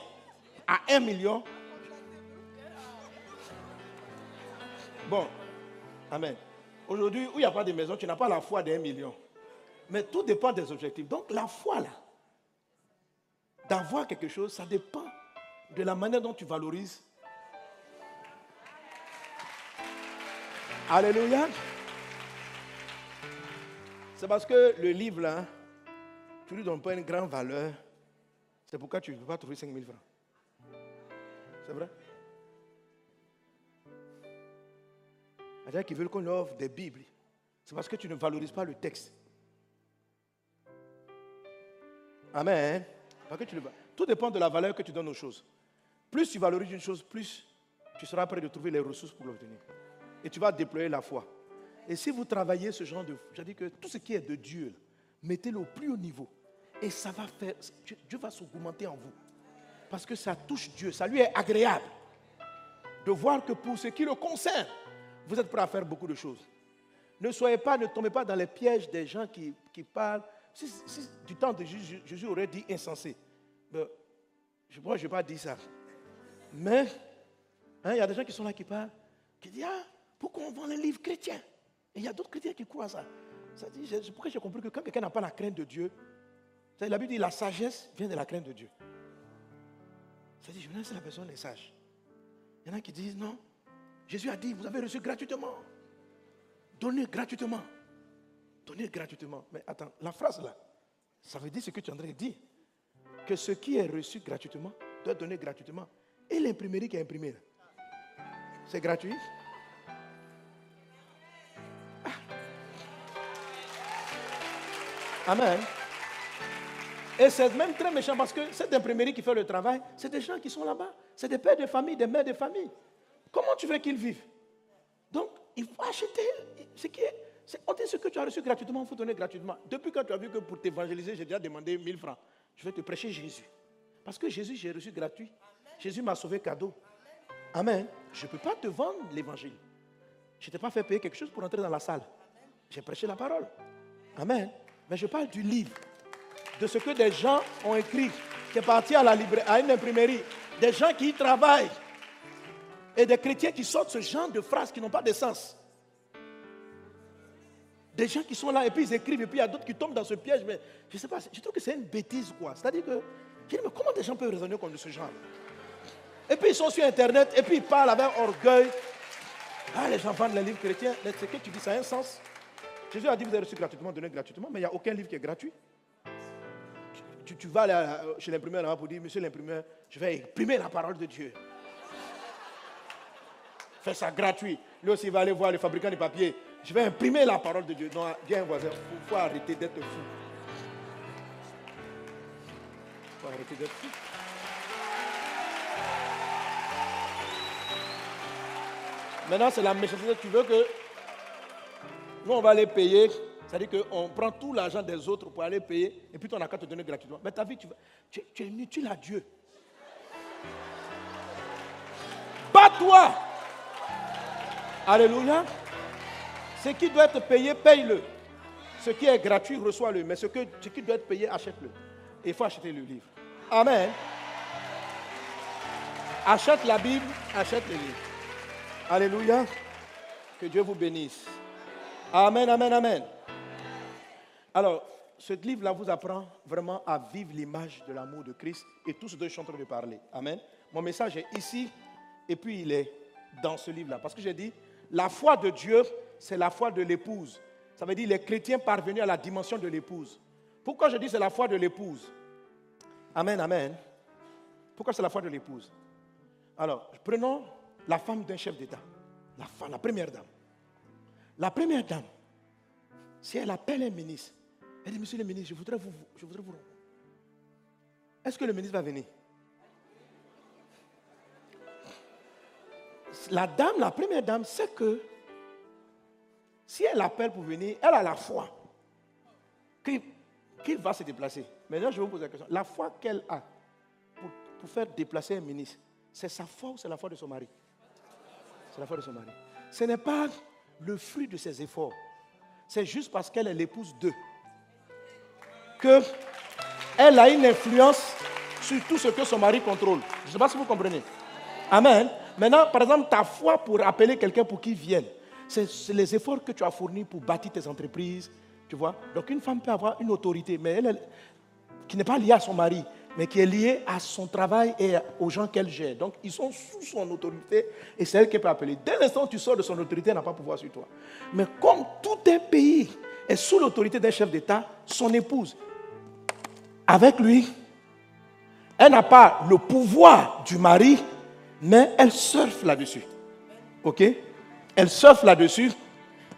à un million, bon, Amen. Aujourd'hui, où il n'y a pas de maison, tu n'as pas la foi d'un million. Mais tout dépend des objectifs. Donc la foi, là, d'avoir quelque chose, ça dépend de la manière dont tu valorises Alléluia. C'est parce que le livre, là, tu ne lui donnes pas une grande valeur. C'est pourquoi tu ne peux pas trouver 5 000 francs. C'est vrai? Il y a qui veulent qu'on offre des Bibles. C'est parce que tu ne valorises pas le texte. Amen. Parce que. Tout dépend de la valeur que tu donnes aux choses. Plus tu valorises une chose, plus tu seras prêt de trouver les ressources pour l'obtenir et tu vas déployer la foi. Et si vous travaillez ce genre de... Je dis que tout ce qui est de Dieu, mettez-le au plus haut niveau. Et ça va faire... Dieu va s'augmenter en vous. Parce que ça touche Dieu, ça lui est agréable de voir que pour ce qui le concerne, vous êtes prêt à faire beaucoup de choses. Ne soyez pas, ne tombez pas dans les pièges des gens qui, parlent. Si, du temps de Jésus, Jésus aurait dit insensé. Je ne vais pas dire ça. Mais hein, il y a des gens qui sont là qui parlent, qui disent Ah, pourquoi on vend les livres chrétiens? Et il y a d'autres chrétiens qui croient ça. ça c'est pourquoi j'ai compris que quand quelqu'un n'a pas la crainte de Dieu, la Bible dit la sagesse vient de la crainte de Dieu. Ça dit, je me laisse la personne est sage. Il y en a qui disent non. Jésus a dit, vous avez reçu gratuitement. Donnez gratuitement. Donnez gratuitement. Mais attends, la phrase là, ça veut dire ce que tu de dire. Que ce qui est reçu gratuitement doit donner gratuitement. Et l'imprimerie qui est imprimée, c'est gratuit? Ah. Amen. Et c'est même très méchant parce que cette imprimerie qui fait le travail, c'est des gens qui sont là-bas. C'est des pères de famille, des mères de famille. Comment tu veux qu'ils vivent Donc, il faut acheter ce qui est. on dit ce que tu as reçu gratuitement, il faut donner gratuitement. Depuis quand tu as vu que pour t'évangéliser, j'ai déjà demandé 1000 francs, je vais te prêcher Jésus. Parce que Jésus, j'ai reçu gratuit. Jésus m'a sauvé cadeau. Amen. Je ne peux pas te vendre l'évangile. Je ne t'ai pas fait payer quelque chose pour entrer dans la salle. J'ai prêché la parole. Amen. Mais je parle du livre de ce que des gens ont écrit, qui est parti à, la à une imprimerie, des gens qui y travaillent, et des chrétiens qui sortent ce genre de phrases qui n'ont pas de sens. Des gens qui sont là et puis ils écrivent, et puis il y a d'autres qui tombent dans ce piège, mais je ne sais pas, je trouve que c'est une bêtise, quoi. C'est-à-dire que, je dis, mais comment des gens peuvent raisonner comme de ce genre? Et puis ils sont sur Internet, et puis ils parlent avec orgueil. Ah, les gens vendent les livres chrétiens, ce que tu dis, ça a un sens. Jésus a dit, vous avez reçu gratuitement, donné gratuitement, mais il n'y a aucun livre qui est gratuit tu, vas chez l'imprimeur là pour dire, monsieur l'imprimeur, je vais imprimer la parole de Dieu. Fais ça gratuit. Lui aussi, va aller voir le fabricant de papier. Je vais imprimer la parole de Dieu. Non, viens, voisin, il faut, arrêter d'être fou. Il faut arrêter d'être fou. Maintenant, c'est la méchanceté. Tu veux que nous, on va les payer c'est-à-dire qu'on prend tout l'argent des autres pour aller payer et puis on n'a qu'à te donner gratuitement. Mais ta vie, tu, tu, es inutile à Dieu. Bats-toi. Alléluia. Ce qui doit être payé, paye-le. Ce qui est gratuit, reçois-le. Mais ce, que, ce qui doit être payé, achète-le. Il faut acheter le livre. Amen. Achète la Bible, achète le livre. Alléluia. Que Dieu vous bénisse. Amen, amen, amen. Alors, ce livre-là vous apprend vraiment à vivre l'image de l'amour de Christ et tout ce dont je suis en train de parler. Amen. Mon message est ici et puis il est dans ce livre-là. Parce que j'ai dit, la foi de Dieu, c'est la foi de l'épouse. Ça veut dire les chrétiens parvenus à la dimension de l'épouse. Pourquoi je dis c'est la foi de l'épouse? Amen, amen. Pourquoi c'est la foi de l'épouse? Alors, prenons la femme d'un chef d'État, la, femme, la première dame. La première dame, si elle appelle un ministre, elle dit, monsieur le ministre, je voudrais vous... Je. Est-ce que le ministre va venir? La dame, la première dame, sait que si elle appelle pour venir, elle a la foi qu'il va se déplacer. Maintenant, je vais vous poser la question. La foi qu'elle a pour, pour, faire déplacer un ministre, c'est sa foi ou c'est la foi de son mari? C'est la foi de son mari. Ce n'est pas le fruit de ses efforts. C'est juste parce qu'elle est l'épouse d'eux qu'elle a une influence sur tout ce que son mari contrôle. Je ne sais pas si vous comprenez. Amen. Maintenant, par exemple, ta foi pour appeler quelqu'un pour qu'il vienne, c'est les efforts que tu as fournis pour bâtir tes entreprises. Tu vois Donc, une femme peut avoir une autorité, mais elle, qui n'est pas liée à son mari, mais qui est liée à son travail et aux gens qu'elle gère. Donc, ils sont sous son autorité et c'est elle qui peut appeler. Dès l'instant où tu sors de son autorité, elle n'a pas pouvoir sur toi. Mais comme tout un pays est sous l'autorité d'un chef d'État, son épouse avec lui. Elle n'a pas le pouvoir du mari, mais elle surfe là-dessus. OK? Elle surfe là-dessus.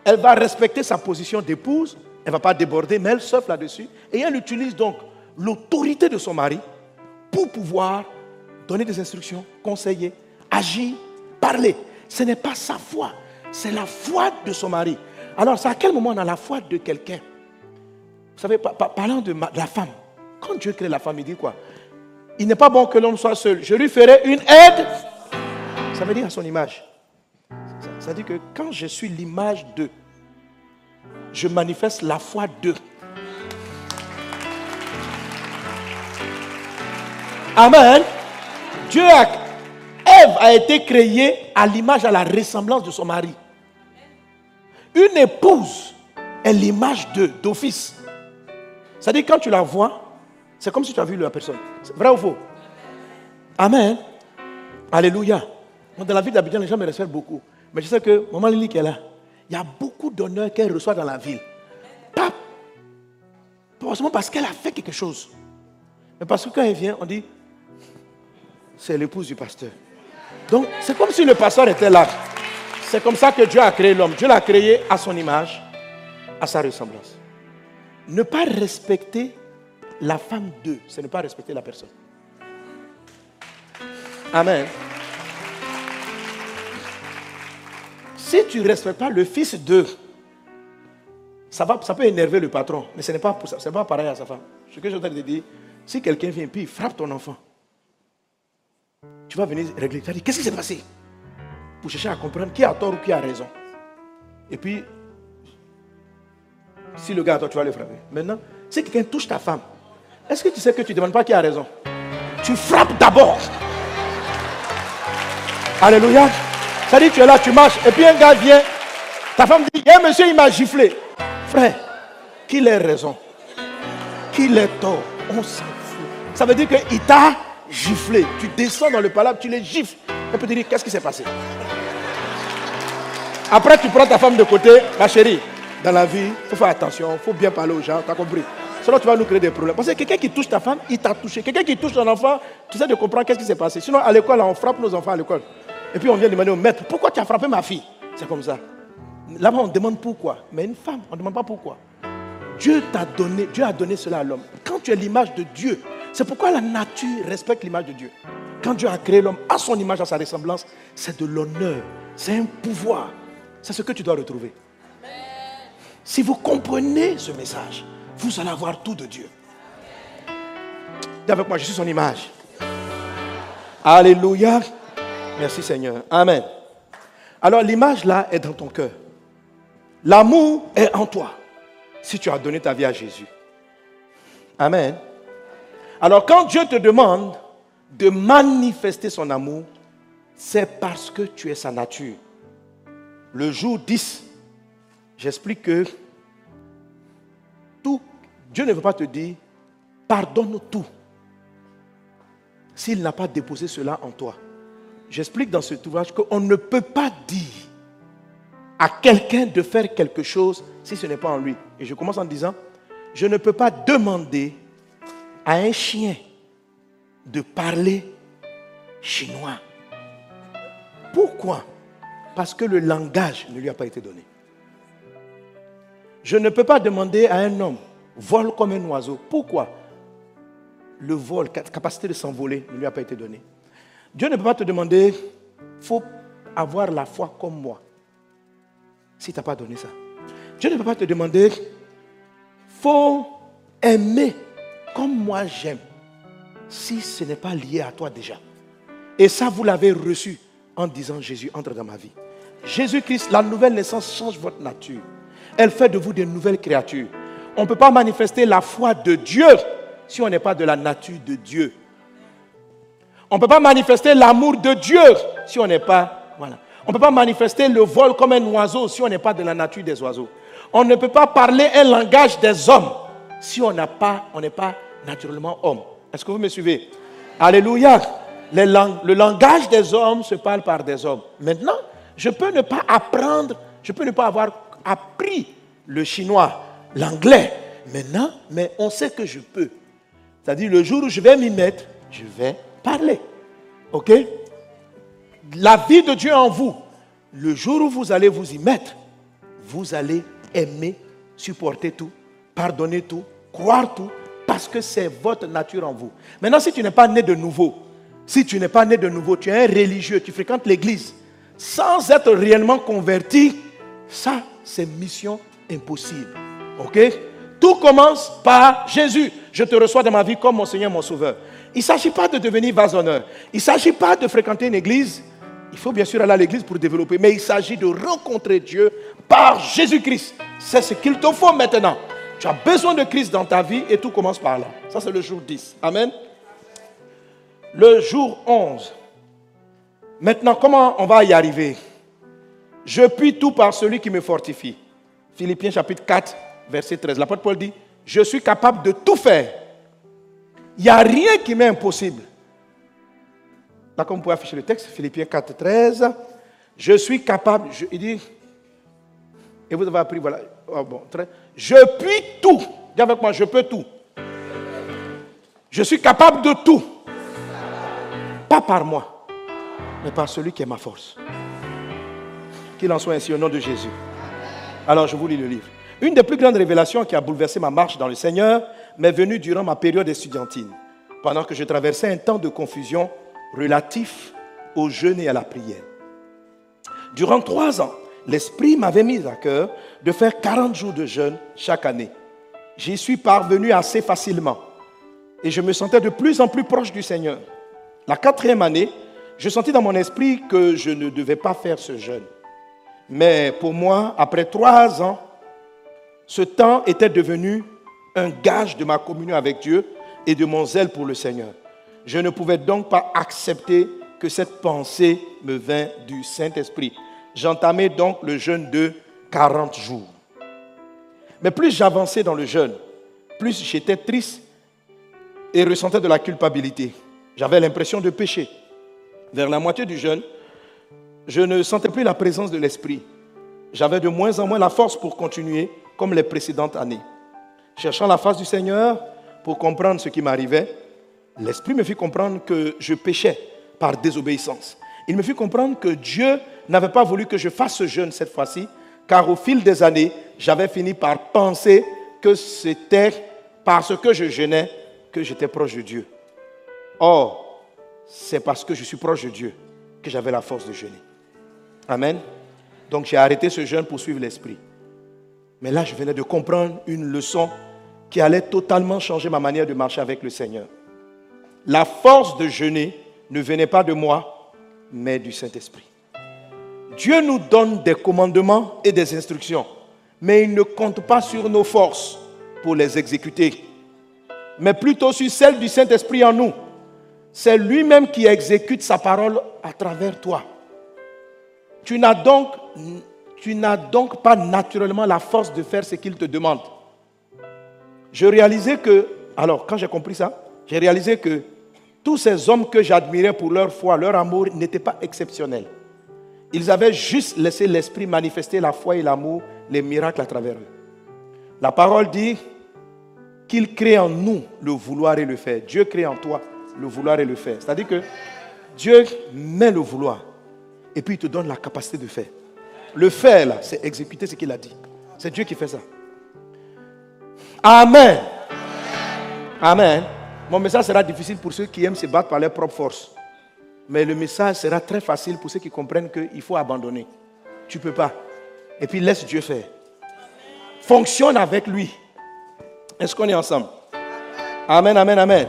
Elle va respecter sa position d'épouse. Elle ne va pas déborder, mais elle surfe là-dessus. Et elle utilise donc l'autorité de son mari pour pouvoir donner des instructions, conseiller, agir, parler. Ce n'est pas sa foi, c'est la foi de son mari. Alors, c'est à quel moment on a la foi de quelqu'un? Vous savez, parlant de la femme, quand Dieu crée la femme, il dit quoi? Il n'est pas bon que l'homme soit seul. Je lui ferai une aide. Ça veut dire à son image. Ça veut dire que quand je suis l'image d'eux, je manifeste la foi d'eux. Amen. Dieu a, Ève a été créée à l'image, à la ressemblance de son mari. Une épouse est l'image d'office. C'est-à-dire quand tu la vois, c'est comme si tu as vu la personne. Vrai ou faux? Amen. Alléluia. Dans la ville d'Abidjan, les gens me respectent beaucoup. Mais je sais que Maman Lili qui est là, il y a beaucoup d'honneur qu'elle reçoit dans la ville. Pas forcément parce qu'elle a fait quelque chose. Mais parce que quand elle vient, on dit, c'est l'épouse du pasteur. Donc, c'est comme si le pasteur était là. C'est comme ça que Dieu a créé l'homme. Dieu l'a créé à son image, à sa ressemblance. Ne pas respecter la femme d'eux, c'est ne pas respecter la personne. Amen. Si tu ne respectes pas le fils d'eux, ça, va, ça peut énerver le patron, mais ce n'est pas, pas pareil à sa femme. Ce que je te dire, si quelqu'un vient puis il frappe ton enfant, tu vas venir régler. Tu vas dire, qu'est-ce qui s'est passé? Pour chercher à comprendre qui a tort ou qui a raison. Et puis, si le gars a tort, tu vas le frapper. Maintenant, si quelqu'un touche ta femme, est-ce que tu sais que tu ne demandes pas qui a raison? Tu frappes d'abord. Alléluia. Dit, tu es là, tu marches, et puis un gars vient, ta femme dit, eh monsieur, il m'a giflé. Frère, qu'il ait raison, qu'il ait tort, on s'en fout. Ça veut dire qu'il t'a giflé. Tu descends dans le palabre, tu les gifles. Elle peut te dire, qu'est-ce qui s'est passé? Après, tu prends ta femme de côté, ma chérie. Dans la vie, il faut faire attention, il faut bien parler aux gens, tu as compris? Sinon, tu vas nous créer des problèmes. Parce que quelqu'un qui touche ta femme, il t'a touché. Quelqu'un qui touche ton enfant, tu sais de comprendre qu'est-ce qui s'est passé. Sinon, à l'école, on frappe nos enfants à l'école. Et puis, on vient demander au maître, pourquoi tu as frappé ma fille? C'est comme ça. Là-bas, on demande pourquoi. Mais une femme, on ne demande pas pourquoi. Dieu t'a donné, Dieu a donné cela à l'homme. Quand tu es l'image de Dieu, c'est pourquoi la nature respecte l'image de Dieu. Quand Dieu a créé l'homme à son image, à sa ressemblance, c'est de l'honneur, c'est un pouvoir. C'est ce que tu dois retrouver. Si vous comprenez ce message, vous allez avoir tout de Dieu. Dis avec moi, je suis son image. Alléluia. Merci Seigneur. Amen. Alors l'image là est dans ton cœur. L'amour est en toi si tu as donné ta vie à Jésus. Amen. Alors quand Dieu te demande de manifester son amour, c'est parce que tu es sa nature. Le jour 10, j'explique que Dieu ne veut pas te dire, pardonne tout, s'il n'a pas déposé cela en toi. J'explique dans cet ouvrage qu'on ne peut pas dire à quelqu'un de faire quelque chose si ce n'est pas en lui. Et je commence en disant, je ne peux pas demander à un chien de parler chinois. Pourquoi? Parce que le langage ne lui a pas été donné. Je ne peux pas demander à un homme, vole comme un oiseau. Pourquoi? Le vol, la capacité de s'envoler ne lui a pas été donnée. Dieu ne peut pas te demander, faut avoir la foi comme moi, si tu n'as pas donné ça. Dieu ne peut pas te demander, faut aimer comme moi j'aime, si ce n'est pas lié à toi déjà. Et ça, vous l'avez reçu en disant Jésus entre dans ma vie. Jésus-Christ, la nouvelle naissance change votre nature. Elle fait de vous des nouvelles créatures. On ne peut pas manifester la foi de Dieu si on n'est pas de la nature de Dieu. On ne peut pas manifester l'amour de Dieu si on n'est pas. Voilà. On ne peut pas manifester le vol comme un oiseau si on n'est pas de la nature des oiseaux. On ne peut pas parler un langage des hommes si on n'est pas, naturellement homme. Est-ce que vous me suivez? Alléluia. le langage des hommes se parle par des hommes. Maintenant, je peux ne pas apprendre, je peux ne pas avoir appris le chinois, l'anglais. Maintenant, mais on sait que je peux. C'est-à-dire, le jour où je vais m'y mettre, je vais parler. OK? La vie de Dieu en vous, le jour où vous allez vous y mettre, vous allez aimer, supporter tout, pardonner tout, croire tout, parce que c'est votre nature en vous. Maintenant, si tu n'es pas né de nouveau, si tu n'es pas né de nouveau, tu es un religieux, tu fréquentes l'église, sans être réellement converti, ça, c'est mission impossible. OK? Tout commence par Jésus. Je te reçois dans ma vie comme mon Seigneur, mon Sauveur. Il ne s'agit pas de devenir vasonneur. Il ne s'agit pas de fréquenter une église. Il faut bien sûr aller à l'église pour développer, mais il s'agit de rencontrer Dieu par Jésus-Christ. C'est ce qu'il te faut maintenant. Tu as besoin de Christ dans ta vie et tout commence par là. Ça, c'est le jour 10. Amen. Le jour 11. Maintenant, comment on va y arriver? Je puis tout par celui qui me fortifie. Philippiens chapitre 4, verset 13. L'apôtre Paul dit, je suis capable de tout faire. Il n'y a rien qui m'est impossible. Là, comme vous pouvez afficher le texte, Philippiens 4, 13. Je suis capable, il dit, et vous avez appris, voilà, oh, bon, très, je puis tout. Dis avec moi, je peux tout. Je suis capable de tout. Pas par moi, mais par celui qui est ma force. Qu'il en soit ainsi au nom de Jésus. Alors, je vous lis le livre. Une des plus grandes révélations qui a bouleversé ma marche dans le Seigneur m'est venue durant ma période estudiantine, pendant que je traversais un temps de confusion relatif au jeûne et à la prière. Durant trois ans, l'Esprit m'avait mis à cœur de faire 40 jours de jeûne chaque année. J'y suis parvenu assez facilement et je me sentais de plus en plus proche du Seigneur. La quatrième année, je sentis dans mon esprit que je ne devais pas faire ce jeûne. Mais pour moi, après trois ans, ce temps était devenu un gage de ma communion avec Dieu et de mon zèle pour le Seigneur. Je ne pouvais donc pas accepter que cette pensée me vint du Saint-Esprit. J'entamais donc le jeûne de 40 jours. Mais plus j'avançais dans le jeûne, plus j'étais triste et ressentais de la culpabilité. J'avais l'impression de pécher. Vers la moitié du jeûne, je ne sentais plus la présence de l'Esprit. J'avais de moins en moins la force pour continuer comme les précédentes années. Cherchant la face du Seigneur pour comprendre ce qui m'arrivait, l'Esprit me fit comprendre que je péchais par désobéissance. Il me fit comprendre que Dieu n'avait pas voulu que je fasse ce jeûne cette fois-ci, car au fil des années, j'avais fini par penser que c'était parce que je jeûnais que j'étais proche de Dieu. Or, c'est parce que je suis proche de Dieu que j'avais la force de jeûner. Amen. Donc j'ai arrêté ce jeûne pour suivre l'Esprit. Mais là, je venais de comprendre une leçon qui allait totalement changer ma manière de marcher avec le Seigneur. La force de jeûner ne venait pas de moi, mais du Saint-Esprit. Dieu nous donne des commandements et des instructions, mais il ne compte pas sur nos forces pour les exécuter, mais plutôt sur celles du Saint-Esprit en nous. C'est lui-même qui exécute sa parole à travers toi. Tu n'as donc, tu n'as donc pas naturellement la force de faire ce qu'il te demande. Je réalisais que, alors quand j'ai compris ça, j'ai réalisé que tous ces hommes que j'admirais pour leur foi, leur amour n'étaient pas exceptionnels. Ils avaient juste laissé l'Esprit manifester la foi et l'amour, les miracles à travers eux. La parole dit qu'il crée en nous le vouloir et le faire. Dieu crée en toi le vouloir et le faire. C'est-à-dire que Dieu met le vouloir et puis il te donne la capacité de faire. Le faire, là, c'est exécuter ce qu'il a dit. C'est Dieu qui fait ça. Amen. Amen. Mon message sera difficile pour ceux qui aiment se battre par leurs propres forces. Mais le message sera très facile pour ceux qui comprennent qu'il faut abandonner. Tu ne peux pas. Et puis laisse Dieu faire. Fonctionne avec lui. Est-ce qu'on est ensemble? Amen, amen, amen.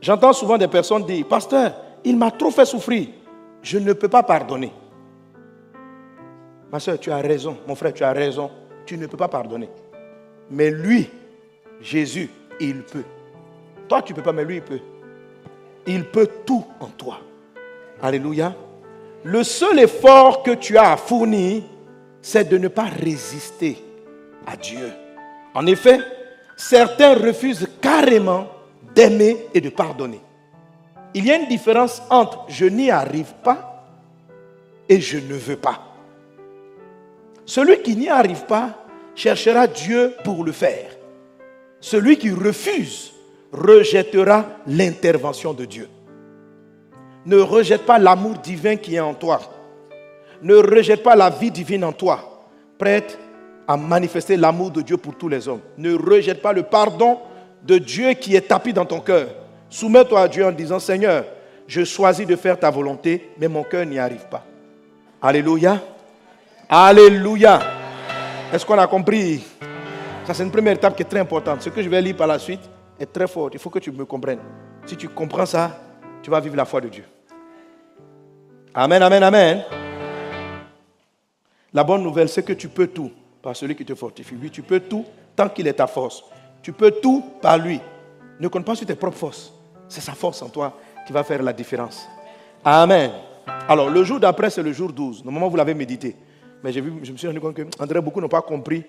J'entends souvent des personnes dire, pasteur, il m'a trop fait souffrir. Je ne peux pas pardonner. Ma soeur, tu as raison. Mon frère, tu as raison. Tu ne peux pas pardonner. Mais lui, Jésus, il peut. Toi, tu ne peux pas, mais lui, il peut. Il peut tout en toi. Alléluia. Le seul effort que tu as à fournir, c'est de ne pas résister à Dieu. En effet, certains refusent carrément d'aimer et de pardonner. Il y a une différence entre je n'y arrive pas et je ne veux pas. Celui qui n'y arrive pas cherchera Dieu pour le faire. Celui qui refuse rejettera l'intervention de Dieu. Ne rejette pas l'amour divin qui est en toi. Ne rejette pas la vie divine en toi, prête à manifester l'amour de Dieu pour tous les hommes. Ne rejette pas le pardon de Dieu qui est tapis dans ton cœur. Soumets-toi à Dieu en disant, Seigneur, je choisis de faire ta volonté, mais mon cœur n'y arrive pas. Alléluia. Alléluia. Est-ce qu'on a compris? Ça, c'est une première étape qui est très importante. Ce que je vais lire par la suite est très forte. Il faut que tu me comprennes. Si tu comprends ça, tu vas vivre la foi de Dieu. Amen, amen, amen. La bonne nouvelle, c'est que tu peux tout par celui qui te fortifie. Oui, tu peux tout tant qu'il est ta force. Tu peux tout par lui. Ne compte pas sur tes propres forces. C'est sa force en toi qui va faire la différence. Amen. Alors, le jour d'après, c'est le jour 12. Normalement, vous l'avez médité. Mais vu, je me suis rendu compte que André, beaucoup n'ont pas compris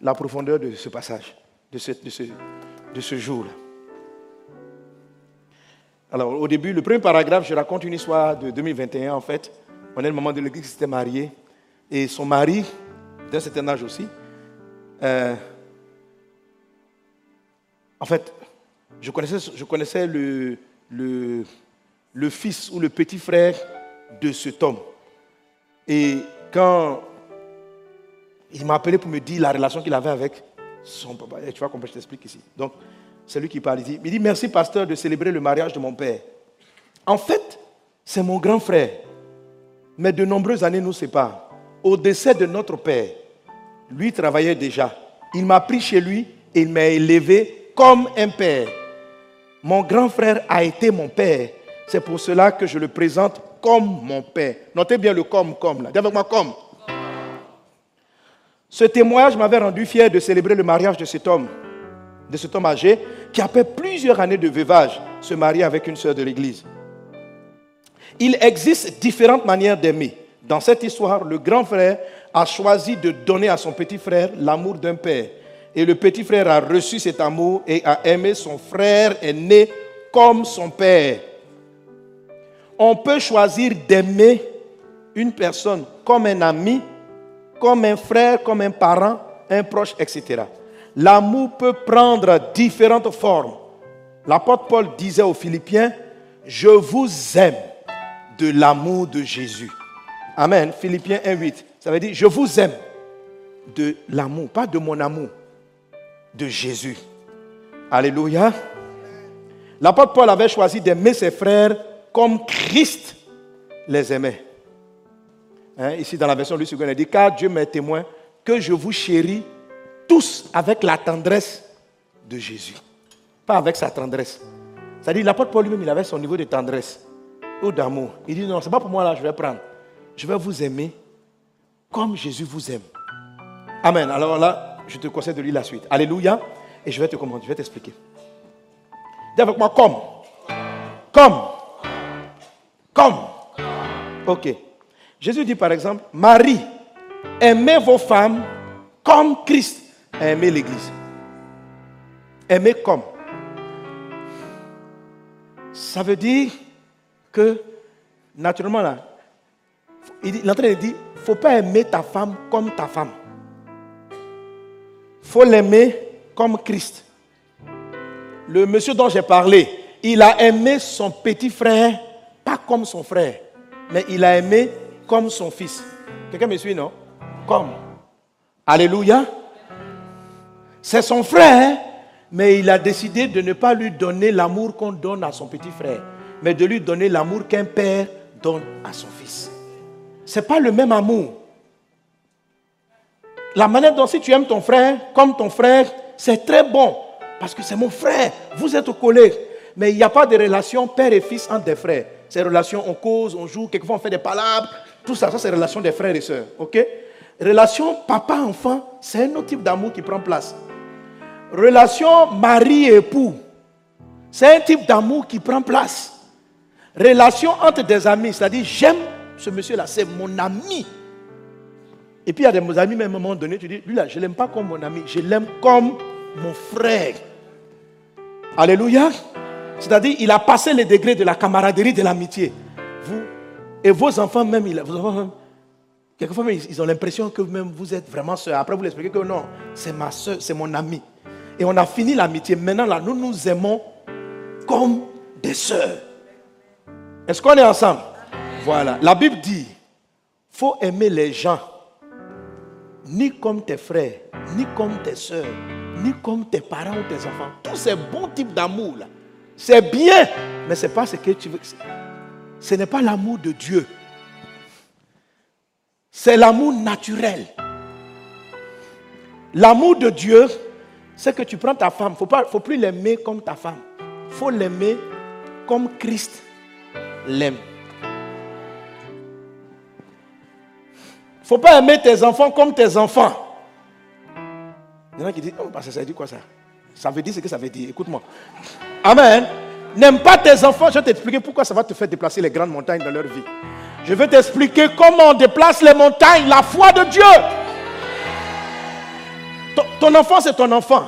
la profondeur de ce passage, de ce, de ce, de ce jour-là. Alors, au début, le premier paragraphe, je raconte une histoire de 2021, en fait. On est le moment de l'église qui s'était mariée. Et son mari, d'un certain âge aussi, euh, en fait, je connaissais, le, fils ou le petit frère de cet homme. Et quand il m'a appelé pour me dire la relation qu'il avait avec son papa, tu vois comment je t'explique ici. Donc, c'est lui qui parle. Il dit, il dit Merci, pasteur, de célébrer le mariage de mon père. En fait, c'est mon grand frère. Mais de nombreuses années nous séparent. Au décès de notre père, lui travaillait déjà. Il m'a pris chez lui et il m'a élevé comme un père. Mon grand frère a été mon père. C'est pour cela que je le présente comme mon père. Notez bien le comme, comme là. Dis avec moi comme. Ce témoignage m'avait rendu fier de célébrer le mariage de cet homme de cet homme âgé qui, après plusieurs années de veuvage, se marie avec une sœur de l'Église. Il existe différentes manières d'aimer. Dans cette histoire, le grand frère a choisi de donner à son petit frère l'amour d'un père. Et le petit frère a reçu cet amour et a aimé son frère aîné comme son père. On peut choisir d'aimer une personne comme un ami, comme un frère, comme un parent, un proche, etc l'amour peut prendre différentes formes. L'apôtre Paul disait aux Philippiens, je vous aime de l'amour de Jésus. Amen. Philippiens 1.8. Ça veut dire, je vous aime de l'amour, pas de mon amour, de Jésus. Alléluia. L'apôtre Paul avait choisi d'aimer ses frères comme Christ les aimait. Hein, ici dans la version II, il dit, car Dieu m'est témoin que je vous chéris tous avec la tendresse de Jésus. Pas avec sa tendresse. C'est-à-dire, l'apôtre Paul lui-même, il avait son niveau de tendresse ou d'amour. Il dit, non, ce n'est pas pour moi là, je vais prendre. Je vais vous aimer comme Jésus vous aime. Amen. Alors là, je te conseille de lire la suite. Alléluia. Et je vais te commander, je vais t'expliquer. Dis avec moi, comme. Comme. Comme. Ok. Jésus dit par exemple, Marie, aimez vos femmes comme Christ aimer l'Église. Aimer comme. Ça veut dire que, naturellement, là, l'entraîneur dit, il ne faut pas aimer ta femme comme ta femme. Faut l'aimer comme Christ. Le monsieur dont j'ai parlé, il a aimé son petit frère, pas comme son frère, mais il a aimé comme son fils. Quelqu'un me suit, non? Comme. Alléluia. C'est son frère, mais il a décidé de ne pas lui donner l'amour qu'on donne à son petit frère, mais de lui donner l'amour qu'un père donne à son fils. Ce n'est pas le même amour. La manière dont si tu aimes ton frère comme ton frère, c'est très bon, parce que c'est mon frère, vous êtes collègues. Mais il n'y a pas de relation père et fils entre des frères. Ces relations, on cause, on joue, quelquefois on fait des palabres, tout ça, ça c'est relation des frères et sœurs. ok? Relation papa-enfant, c'est un autre type d'amour qui prend place. Relation mari-époux. C'est un type d'amour qui prend place. Relation entre des amis, c'est-à-dire j'aime ce monsieur-là, c'est mon ami. Et puis il y a des amis, même à un moment donné, tu dis, lui là, je ne l'aime pas comme mon ami, je l'aime comme mon frère. Alléluia. C'est-à-dire, il a passé les degrés de la camaraderie, de l'amitié. Vous et vos enfants même, vos enfants même quelquefois ils ont l'impression que même vous êtes vraiment soeur. Après, vous l'expliquez que non, c'est ma soeur, c'est mon ami. Et on a fini l'amitié. Maintenant, là, nous nous aimons comme des sœurs. Est-ce qu'on est ensemble? Voilà. La Bible dit, faut aimer les gens, ni comme tes frères, ni comme tes sœurs, ni comme tes parents ou tes enfants. Tous ces bons types d'amour là, c'est bien, mais c'est pas ce que tu veux. Ce n'est pas l'amour de Dieu. C'est l'amour naturel. L'amour de Dieu, c'est que tu prends ta femme. Il ne faut plus l'aimer comme ta femme. Il faut l'aimer comme Christ l'aime. Ne faut pas aimer tes enfants comme tes enfants. Il y en a qui disent, oh, ça dit quoi ça? Ça veut dire ce que ça veut dire. Écoute-moi. Amen. N'aime pas tes enfants. Je vais t'expliquer pourquoi ça va te faire déplacer les grandes montagnes dans leur vie. Je vais t'expliquer comment on déplace les montagnes, la foi de Dieu. Ton, enfant, c'est ton enfant.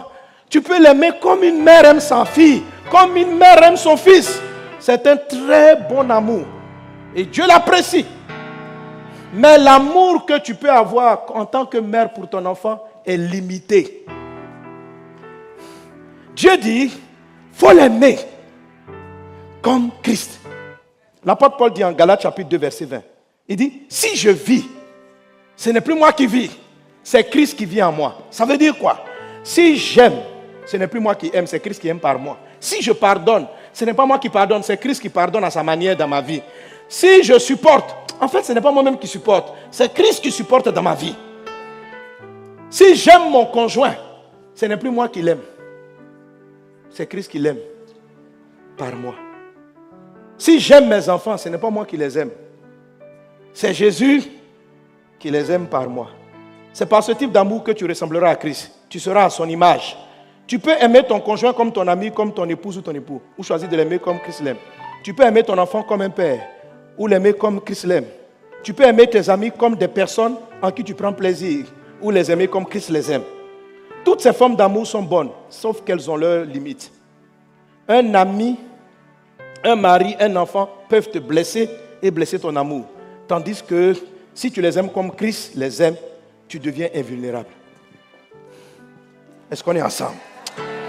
Tu peux l'aimer comme une mère aime sa fille, comme une mère aime son fils. C'est un très bon amour. Et Dieu l'apprécie. Mais l'amour que tu peux avoir en tant que mère pour ton enfant est limité. Dieu dit, faut l'aimer comme Christ. L'apôtre Paul dit en Galates chapitre 2 verset 20, il dit, si je vis, ce n'est plus moi qui vis, c'est Christ qui vit en moi. Ça veut dire quoi? Si j'aime, ce n'est plus moi qui aime, c'est Christ qui aime par moi. Si je pardonne, ce n'est pas moi qui pardonne, c'est Christ qui pardonne à sa manière dans ma vie. Si je supporte, en fait, ce n'est pas moi-même qui supporte, c'est Christ qui supporte dans ma vie. Si j'aime mon conjoint, ce n'est plus moi qui l'aime, c'est Christ qui l'aime par moi. Si j'aime mes enfants, ce n'est pas moi qui les aime. C'est Jésus qui les aime par moi. C'est par ce type d'amour que tu ressembleras à Christ. Tu seras à son image. Tu peux aimer ton conjoint comme ton ami, comme ton épouse ou ton époux, ou choisir de l'aimer comme Christ l'aime. Tu peux aimer ton enfant comme un père, ou l'aimer comme Christ l'aime. Tu peux aimer tes amis comme des personnes en qui tu prends plaisir, ou les aimer comme Christ les aime. Toutes ces formes d'amour sont bonnes, sauf qu'elles ont leurs limites. Un ami un mari, un enfant peuvent te blesser et blesser ton amour. Tandis que si tu les aimes comme Christ les aime, tu deviens invulnérable. Est-ce qu'on est ensemble?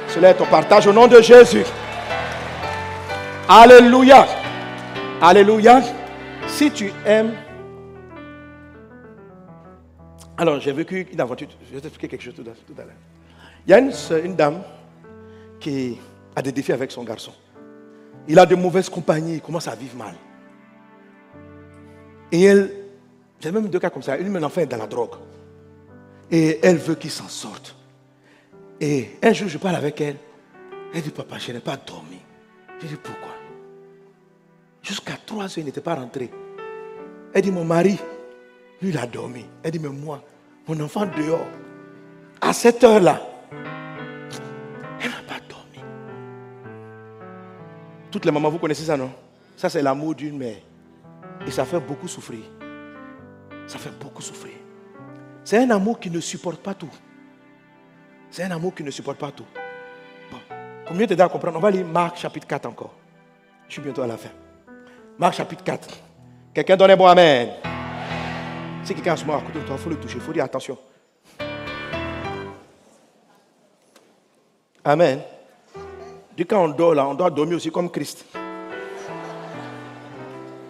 Cela est ton partage au nom de Jésus. Alléluia. Alléluia. Si tu aimes... Alors, j'ai vécu une aventure. Je vais t'expliquer quelque chose tout à l'heure. Il y a une, une dame qui a des défis avec son garçon. Il a de mauvaises compagnies, il commence à vivre mal. Et elle, j'ai même deux cas comme ça. Une, mon enfant est dans la drogue. Et elle veut qu'il s'en sorte. Et un jour, je parle avec elle. Elle dit, papa, je n'ai pas dormi. Je dis, pourquoi? Jusqu'à trois heures, il n'était pas rentré. Elle dit, mon mari, lui, il a dormi. Elle dit, mais moi, mon enfant dehors, à cette heure-là, Toutes les mamans, vous connaissez ça, non? Ça, c'est l'amour d'une mère. Et ça fait beaucoup souffrir. Ça fait beaucoup souffrir. C'est un amour qui ne supporte pas tout. C'est un amour qui ne supporte pas tout. Bon, pour mieux t'aider à comprendre, on va lire Marc chapitre 4 encore. Je suis bientôt à la fin. Marc chapitre 4. Quelqu'un donne un bon Amen. Si quelqu'un a ce moment à côté de toi, il faut le toucher, il faut dire attention. Amen. Du quand on dort là, on doit dormir aussi comme Christ.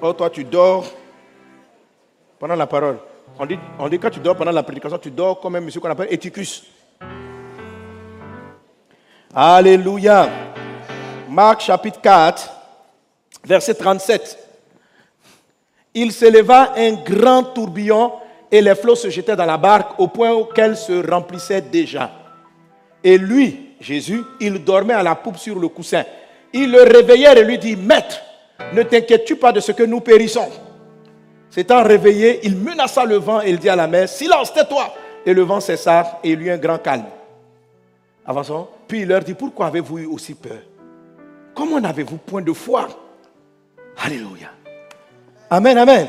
Oh, toi, tu dors pendant la parole. On dit, on dit quand tu dors pendant la prédication, tu dors comme un monsieur qu'on appelle Éticus. Alléluia. Marc chapitre 4, verset 37. Il s'éleva un grand tourbillon et les flots se jetaient dans la barque au point auquel se remplissait déjà. Et lui, Jésus, il dormait à la poupe sur le coussin. Il le réveillait et lui dit, Maître, ne t'inquiètes-tu pas de ce que nous périssons S'étant réveillé, il menaça le vent et il dit à la mer, Silence, tais-toi Et le vent cessa et il eut un grand calme. Avançons. Puis il leur dit, Pourquoi avez-vous eu aussi peur? Comment n'avez-vous point de foi? Alléluia. Amen, amen.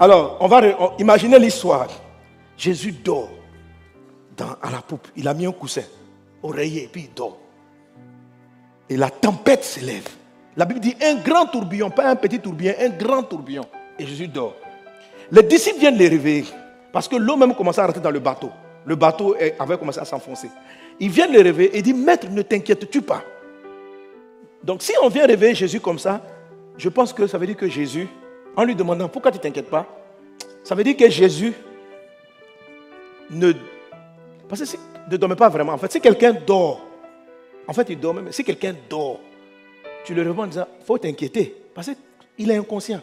Alors, on va imaginer l'histoire. Jésus dort à la poupe. Il a mis un coussin oreiller, puis il dort. Et la tempête s'élève. La Bible dit un grand tourbillon, pas un petit tourbillon, un grand tourbillon. Et Jésus dort. Les disciples viennent les réveiller parce que l'eau même commençait à rentrer dans le bateau. Le bateau avait commencé à s'enfoncer. Ils viennent les réveiller et disent Maître, ne t'inquiètes-tu pas? Donc, si on vient réveiller Jésus comme ça, je pense que ça veut dire que Jésus, en lui demandant pourquoi tu ne t'inquiètes pas, ça veut dire que Jésus ne. Parce que ne dormez pas vraiment. En fait, si quelqu'un dort, en fait, il dort même. Si quelqu'un dort, tu le réveilles en disant, il faut t'inquiéter. Parce qu'il est inconscient.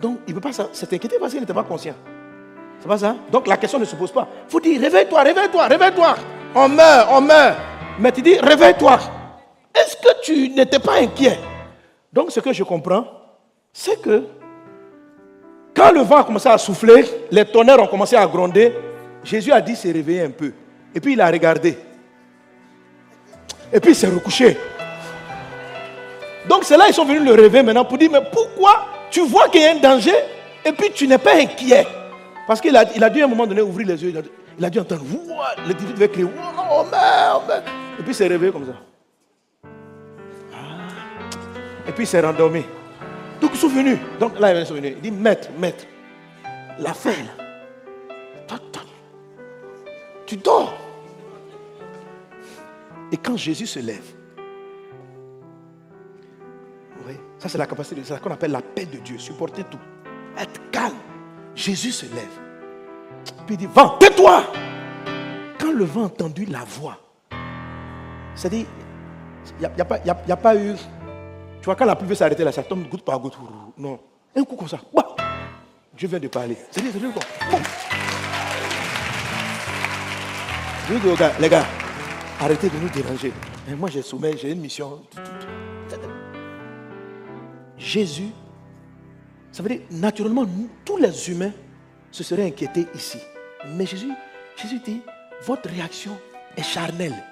Donc, il ne peut pas s'inquiéter parce qu'il n'était pas conscient. C'est pas ça? Donc, la question ne se pose pas. Il faut dire, réveille-toi, réveille-toi, réveille-toi. On meurt, on meurt. Mais tu dis, réveille-toi. Est-ce que tu n'étais pas inquiet? Donc ce que je comprends, c'est que quand le vent a commencé à souffler, les tonnerres ont commencé à gronder, Jésus a dit s'est réveillé un peu. Et puis il a regardé. Et puis il s'est recouché. Donc c'est là ils sont venus le réveiller maintenant pour dire, mais pourquoi tu vois qu'il y a un danger et puis tu n'es pas inquiet? Parce qu'il a, dû à un moment donné ouvrir les yeux. Il a, dû entendre, le disciple devait crier. Et puis il s'est réveillé comme ça. Et puis il s'est rendormi. Donc ils sont venus. Donc là, ils sont venus. Il dit, maître, maître, la faim là. Tu dors. Et quand Jésus se lève, oui, ça c'est la capacité, c'est ce qu'on appelle la paix de Dieu, supporter tout, être calme. Jésus se lève. Puis il dit, vent, tais-toi. Quand le vent a entendu la voix, c'est-à-dire, il n'y a, a, a, pas eu tu vois, quand la pluie veut s'arrêter là, ça tombe goutte par goutte. Non. Un coup comme ça. Dieu vient de parler. C'est dire, c'est dire quoi Je dis aux gars, les gars, arrêtez de nous déranger. Mais moi, j'ai sommeil, j'ai une mission. Jésus, ça veut dire, naturellement, tous les humains se seraient inquiétés ici. Mais Jésus, Jésus dit, votre réaction est charnelle.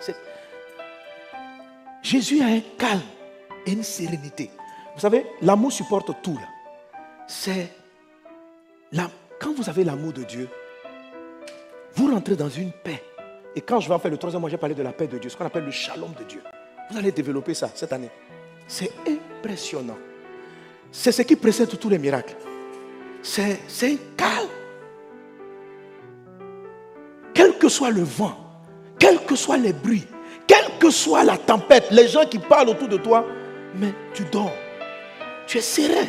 Jésus a un calme une sérénité. Vous savez, l'amour supporte tout. C'est quand vous avez l'amour de Dieu, vous rentrez dans une paix. Et quand je vais en faire le troisième mois, j'ai parlé de la paix de Dieu, ce qu'on appelle le shalom de Dieu. Vous allez développer ça cette année. C'est impressionnant. C'est ce qui précède tous les miracles. C'est un calme. Quel que soit le vent, quels que soient les bruits, quelle que soit la tempête, les gens qui parlent autour de toi, mais tu dors. Tu es serein.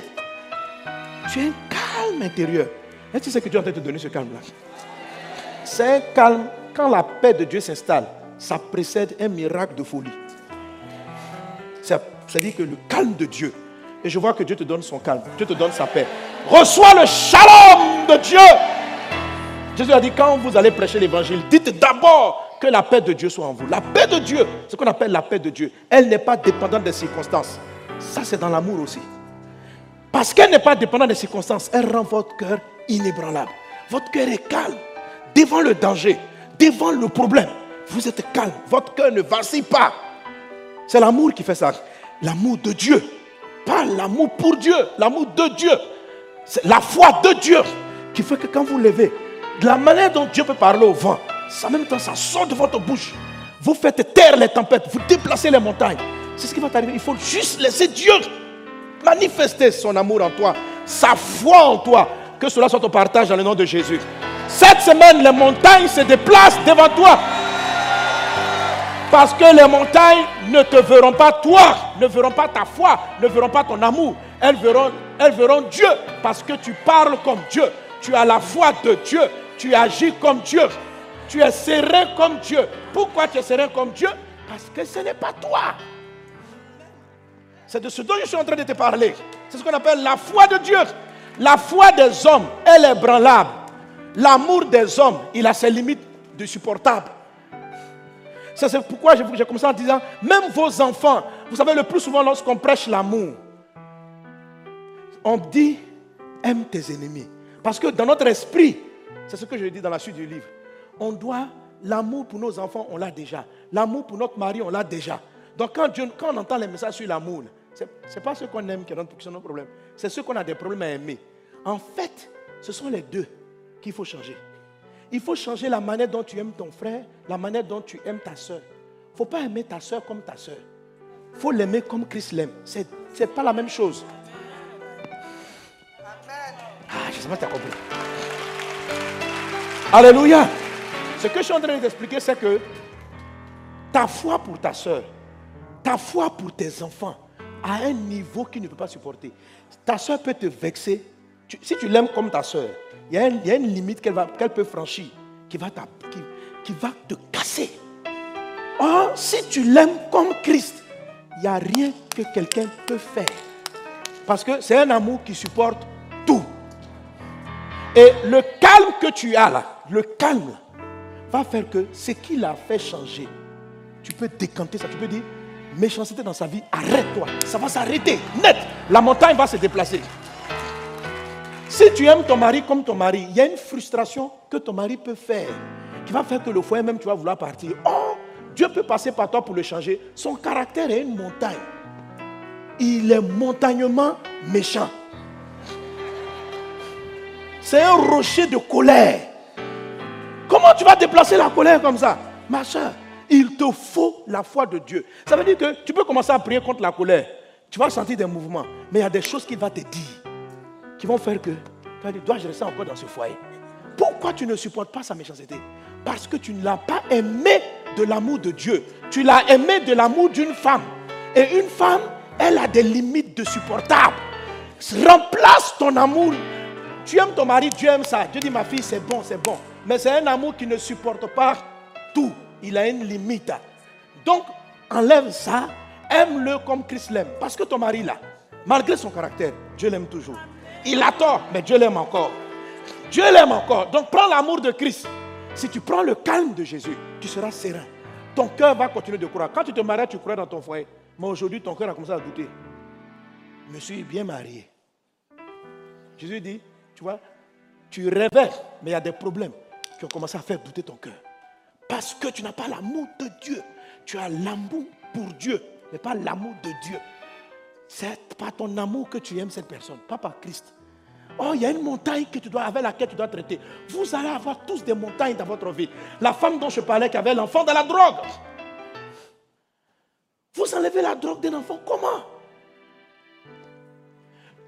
Tu es un calme intérieur. Que tu sais que Dieu est en train de te donner ce calme-là? C'est un calme. Quand la paix de Dieu s'installe, ça précède un miracle de folie. C'est-à-dire que le calme de Dieu, et je vois que Dieu te donne son calme, Dieu te donne sa paix. Reçois le shalom de Dieu. Jésus a dit, quand vous allez prêcher l'évangile, dites d'abord que la paix de Dieu soit en vous. La paix de Dieu, ce qu'on appelle la paix de Dieu, elle n'est pas dépendante des circonstances. Ça, c'est dans l'amour aussi. Parce qu'elle n'est pas dépendante des circonstances, elle rend votre cœur inébranlable. Votre cœur est calme devant le danger, devant le problème. Vous êtes calme, votre cœur ne vacille pas. C'est l'amour qui fait ça. L'amour de Dieu. Pas l'amour pour Dieu, l'amour de Dieu. C'est la foi de Dieu qui fait que quand vous levez, de la manière dont Dieu peut parler au vent, en même temps, ça sort de votre bouche. Vous faites taire les tempêtes, vous déplacez les montagnes. C'est ce qui va t'arriver. Il faut juste laisser Dieu manifester son amour en toi, sa foi en toi. Que cela soit au partage dans le nom de Jésus. Cette semaine, les montagnes se déplacent devant toi. Parce que les montagnes ne te verront pas toi, ne verront pas ta foi, ne verront pas ton amour. Elles verront, elles verront Dieu parce que tu parles comme Dieu. Tu as la foi de Dieu. Tu agis comme Dieu. Tu es serein comme Dieu. Pourquoi tu es serein comme Dieu? Parce que ce n'est pas toi. C'est de ce dont je suis en train de te parler. C'est ce qu'on appelle la foi de Dieu. La foi des hommes, elle est branlable. L'amour des hommes, il a ses limites de supportable. C'est pourquoi j'ai commencé en disant, même vos enfants, vous savez, le plus souvent lorsqu'on prêche l'amour, on dit, aime tes ennemis. Parce que dans notre esprit, c'est ce que je dis dans la suite du livre, on doit, l'amour pour nos enfants, on l'a déjà. L'amour pour notre mari, on l'a déjà. Donc quand, quand on entend les messages sur l'amour, ce n'est pas ce qu'on aime qui sont nos problèmes. C'est ce qu'on a des problèmes à aimer. En fait, ce sont les deux qu'il faut changer. Il faut changer la manière dont tu aimes ton frère, la manière dont tu aimes ta soeur. Il ne faut pas aimer ta soeur comme ta soeur. Il faut l'aimer comme Christ l'aime. Ce n'est pas la même chose. Ah, je sais pas tu as compris. Alléluia. Ce que je suis en train d'expliquer, c'est que ta foi pour ta soeur, ta foi pour tes enfants, à un niveau qu'il ne peut pas supporter. Ta soeur peut te vexer. si tu l'aimes comme ta soeur, il y, a une limite qu'elle peut franchir, qui va, qui, qui va te casser. Or, si tu l'aimes comme Christ, il n'y a rien que quelqu'un peut faire. Parce que c'est un amour qui supporte tout. Et le calme que tu as là, le calme, faire que ce qui l'a fait changer, tu peux décanter ça. Tu peux dire, méchanceté dans sa vie, arrête-toi. Ça va s'arrêter, net. La montagne va se déplacer. Si tu aimes ton mari comme ton mari, il y a une frustration que ton mari peut faire, qui va faire que le foyer même, tu vas vouloir partir. Oh, Dieu peut passer par toi pour le changer. Son caractère est une montagne. Il est montagnement méchant. C'est un rocher de colère. Comment tu vas déplacer la colère comme ça? Ma soeur, il te faut la foi de Dieu. Ça veut dire que tu peux commencer à prier contre la colère. Tu vas sentir des mouvements. Mais il y a des choses qu'il va te dire qui vont faire que tu vas dire, dois-je rester encore dans ce foyer? Pourquoi tu ne supportes pas sa méchanceté? Parce que tu ne l'as pas aimé de l'amour de Dieu. Tu l'as aimé de l'amour d'une femme. Et une femme, elle a des limites de supportable. Remplace ton amour. Tu aimes ton mari, Dieu aime ça. Dieu dit, ma fille, c'est bon, c'est bon. Mais c'est un amour qui ne supporte pas tout. Il a une limite. Donc, enlève ça, aime-le comme Christ l'aime. Parce que ton mari, là, malgré son caractère, Dieu l'aime toujours. Il a tort, mais Dieu l'aime encore. Dieu l'aime encore. Donc, prends l'amour de Christ. Si tu prends le calme de Jésus, tu seras serein. Ton cœur va continuer de croire. Quand tu te maries, tu crois dans ton foyer. Mais aujourd'hui, ton cœur a commencé à douter. Je me suis bien marié. Jésus dit, tu vois, tu rêvais, mais il y a des problèmes qui ont commencé à faire douter ton cœur. Parce que tu n'as pas l'amour de Dieu. Tu as l'amour pour Dieu, mais pas l'amour de Dieu. C'est pas ton amour que tu aimes cette personne, pas par Christ. Oh, il y a une montagne que tu dois, avec laquelle tu dois traiter. Vous allez avoir tous des montagnes dans votre vie. La femme dont je parlais qui avait l'enfant dans la drogue. Vous enlevez la drogue d'un enfant, comment?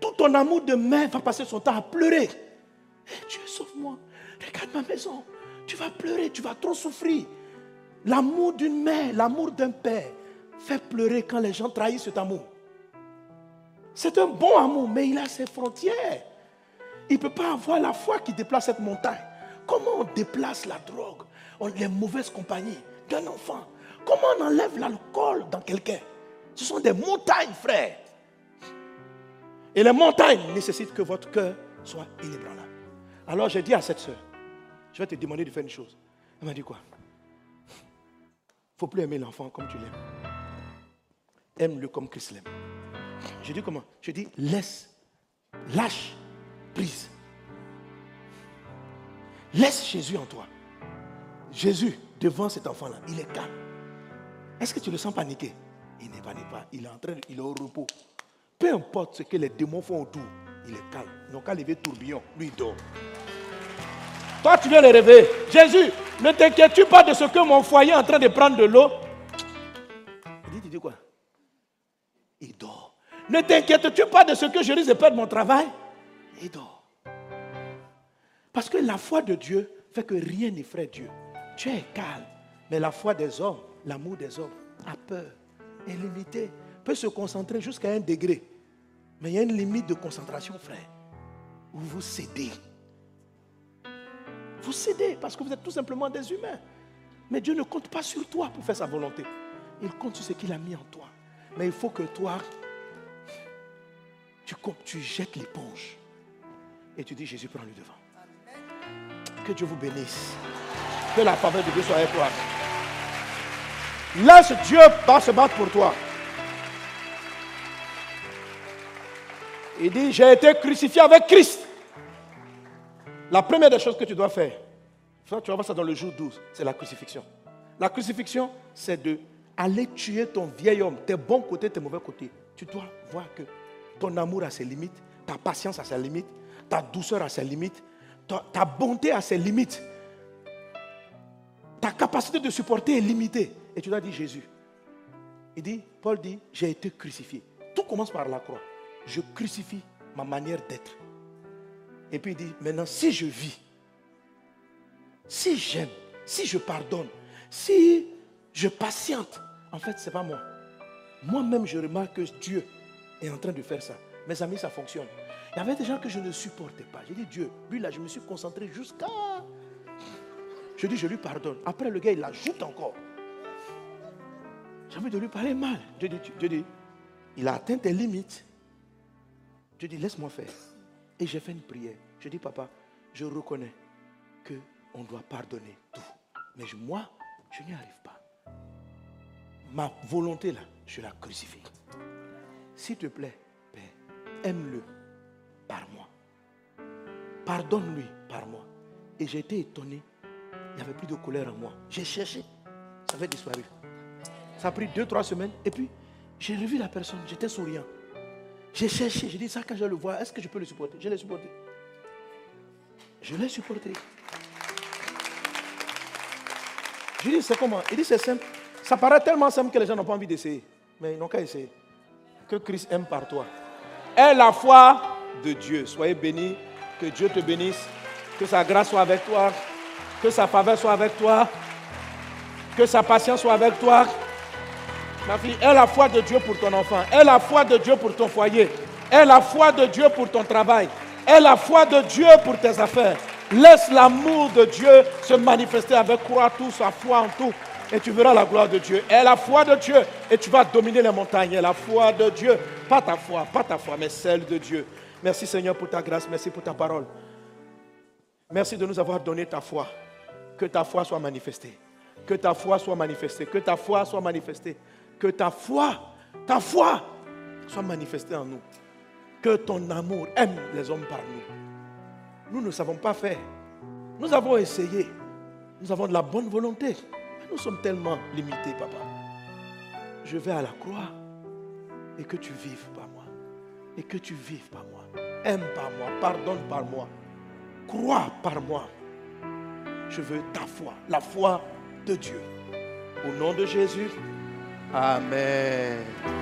Tout ton amour de mère va passer son temps à pleurer. Eh, Dieu, sauve-moi. Regarde ma maison. Tu vas pleurer, tu vas trop souffrir. L'amour d'une mère, l'amour d'un père fait pleurer quand les gens trahissent cet amour. C'est un bon amour, mais il a ses frontières. Il ne peut pas avoir la foi qui déplace cette montagne. Comment on déplace la drogue, les mauvaises compagnies d'un enfant? Comment on enlève l'alcool dans quelqu'un? Ce sont des montagnes, frère. Et les montagnes nécessitent que votre cœur soit inébranlable. Alors j'ai dit à cette soeur, je vais te demander de faire une chose. Elle m'a dit quoi? Il faut plus aimer l'enfant comme tu l'aimes. Aime-le comme Christ l'aime. Je dis comment? Je dis laisse, lâche prise. Laisse Jésus en toi. Jésus, devant cet enfant-là, il est calme. Est-ce que tu le sens paniquer? Il n'est pas, pas. Il est en train, il est au repos. Peu importe ce que les démons font autour, il est calme. Donc, qu'à lever tourbillon, lui il dort. Toi, tu viens le rêver. Jésus, ne t'inquiètes-tu pas de ce que mon foyer est en train de prendre de l'eau? Il dit, tu dis quoi? Il dort. Ne t'inquiètes-tu pas de ce que je risque de perdre mon travail? Il dort. Parce que la foi de Dieu fait que rien n'effraie Dieu. Tu es calme. Mais la foi des hommes, l'amour des hommes, a peur, est limité, peut se concentrer jusqu'à un degré. Mais il y a une limite de concentration, frère, où vous cédez. Vous cédez parce que vous êtes tout simplement des humains. Mais Dieu ne compte pas sur toi pour faire sa volonté. Il compte sur ce qu'il a mis en toi. Mais il faut que toi, tu, tu jettes l'éponge. Et tu dis, Jésus, prends le devant. Que Dieu vous bénisse. Que la faveur de Dieu soit avec toi. Laisse Dieu pas se battre pour toi. Il dit, j'ai été crucifié avec Christ. La première des choses que tu dois faire, tu vas voir ça dans le jour 12, c'est la crucifixion. La crucifixion, c'est de aller tuer ton vieil homme, tes bons côtés, tes mauvais côtés. Tu dois voir que ton amour a ses limites, ta patience a ses limites, ta douceur a ses limites, ta, bonté a ses limites. Ta capacité de supporter est limitée. Et tu dois dire Jésus. Il dit, Paul dit, j'ai été crucifié. Tout commence par la croix. Je crucifie ma manière d'être. Et puis il dit, maintenant, si je vis, si j'aime, si je pardonne, si je patiente, en fait, ce n'est pas moi. Moi-même, je remarque que Dieu est en train de faire ça. Mes amis, ça fonctionne. Il y avait des gens que je ne supportais pas. J'ai dit, Dieu, lui là, je me suis concentré jusqu'à... Je dis, je lui pardonne. Après, le gars, il l'ajoute encore. J'ai envie de lui parler mal. Dieu dit, Dieu dit, il a atteint tes limites. Dieu dit, laisse-moi faire. Et j'ai fait une prière. Je dis, papa, je reconnais qu'on doit pardonner tout. Mais moi, je n'y arrive pas. Ma volonté là, je la crucifie. S'il te plaît, Père, aime-le par moi. Pardonne-lui par moi. Et j'ai été étonné. Il n'y avait plus de colère en moi. J'ai cherché. Ça avait disparu. Ça a pris deux, trois semaines. Et puis, j'ai revu la personne. J'étais souriant. J'ai cherché. J'ai dit ça quand je le vois. Est-ce que je peux le supporter? Je l'ai supporté. Je l'ai supporté. Je dis, c'est comment? Il dit, c'est simple. Ça paraît tellement simple que les gens n'ont pas envie d'essayer. Mais ils n'ont qu'à essayer. Que Christ aime par toi. Aie la foi de Dieu. Soyez bénis. Que Dieu te bénisse. Que sa grâce soit avec toi. Que sa faveur soit avec toi. Que sa patience soit avec toi. Ma fille, aie la foi de Dieu pour ton enfant. Aie la foi de Dieu pour ton foyer. Aie la foi de Dieu pour ton travail. Aie la foi de Dieu pour tes affaires. Laisse l'amour de Dieu se manifester avec croire tout, sa foi en tout. Et tu verras la gloire de Dieu. Aie la foi de Dieu et tu vas dominer les montagnes. Aie la foi de Dieu. Pas ta foi, pas ta foi, mais celle de Dieu. Merci Seigneur pour ta grâce. Merci pour ta parole. Merci de nous avoir donné ta foi. Que ta foi soit manifestée. Que ta foi soit manifestée. Que ta foi soit manifestée. Que ta foi, ta foi soit manifestée en nous. Que ton amour aime les hommes par nous. Nous ne savons pas faire. Nous avons essayé. Nous avons de la bonne volonté. Mais nous sommes tellement limités, papa. Je vais à la croix et que tu vives par moi. Et que tu vives par moi. Aime par moi. Pardonne par moi. Crois par moi. Je veux ta foi, la foi de Dieu. Au nom de Jésus. Amen.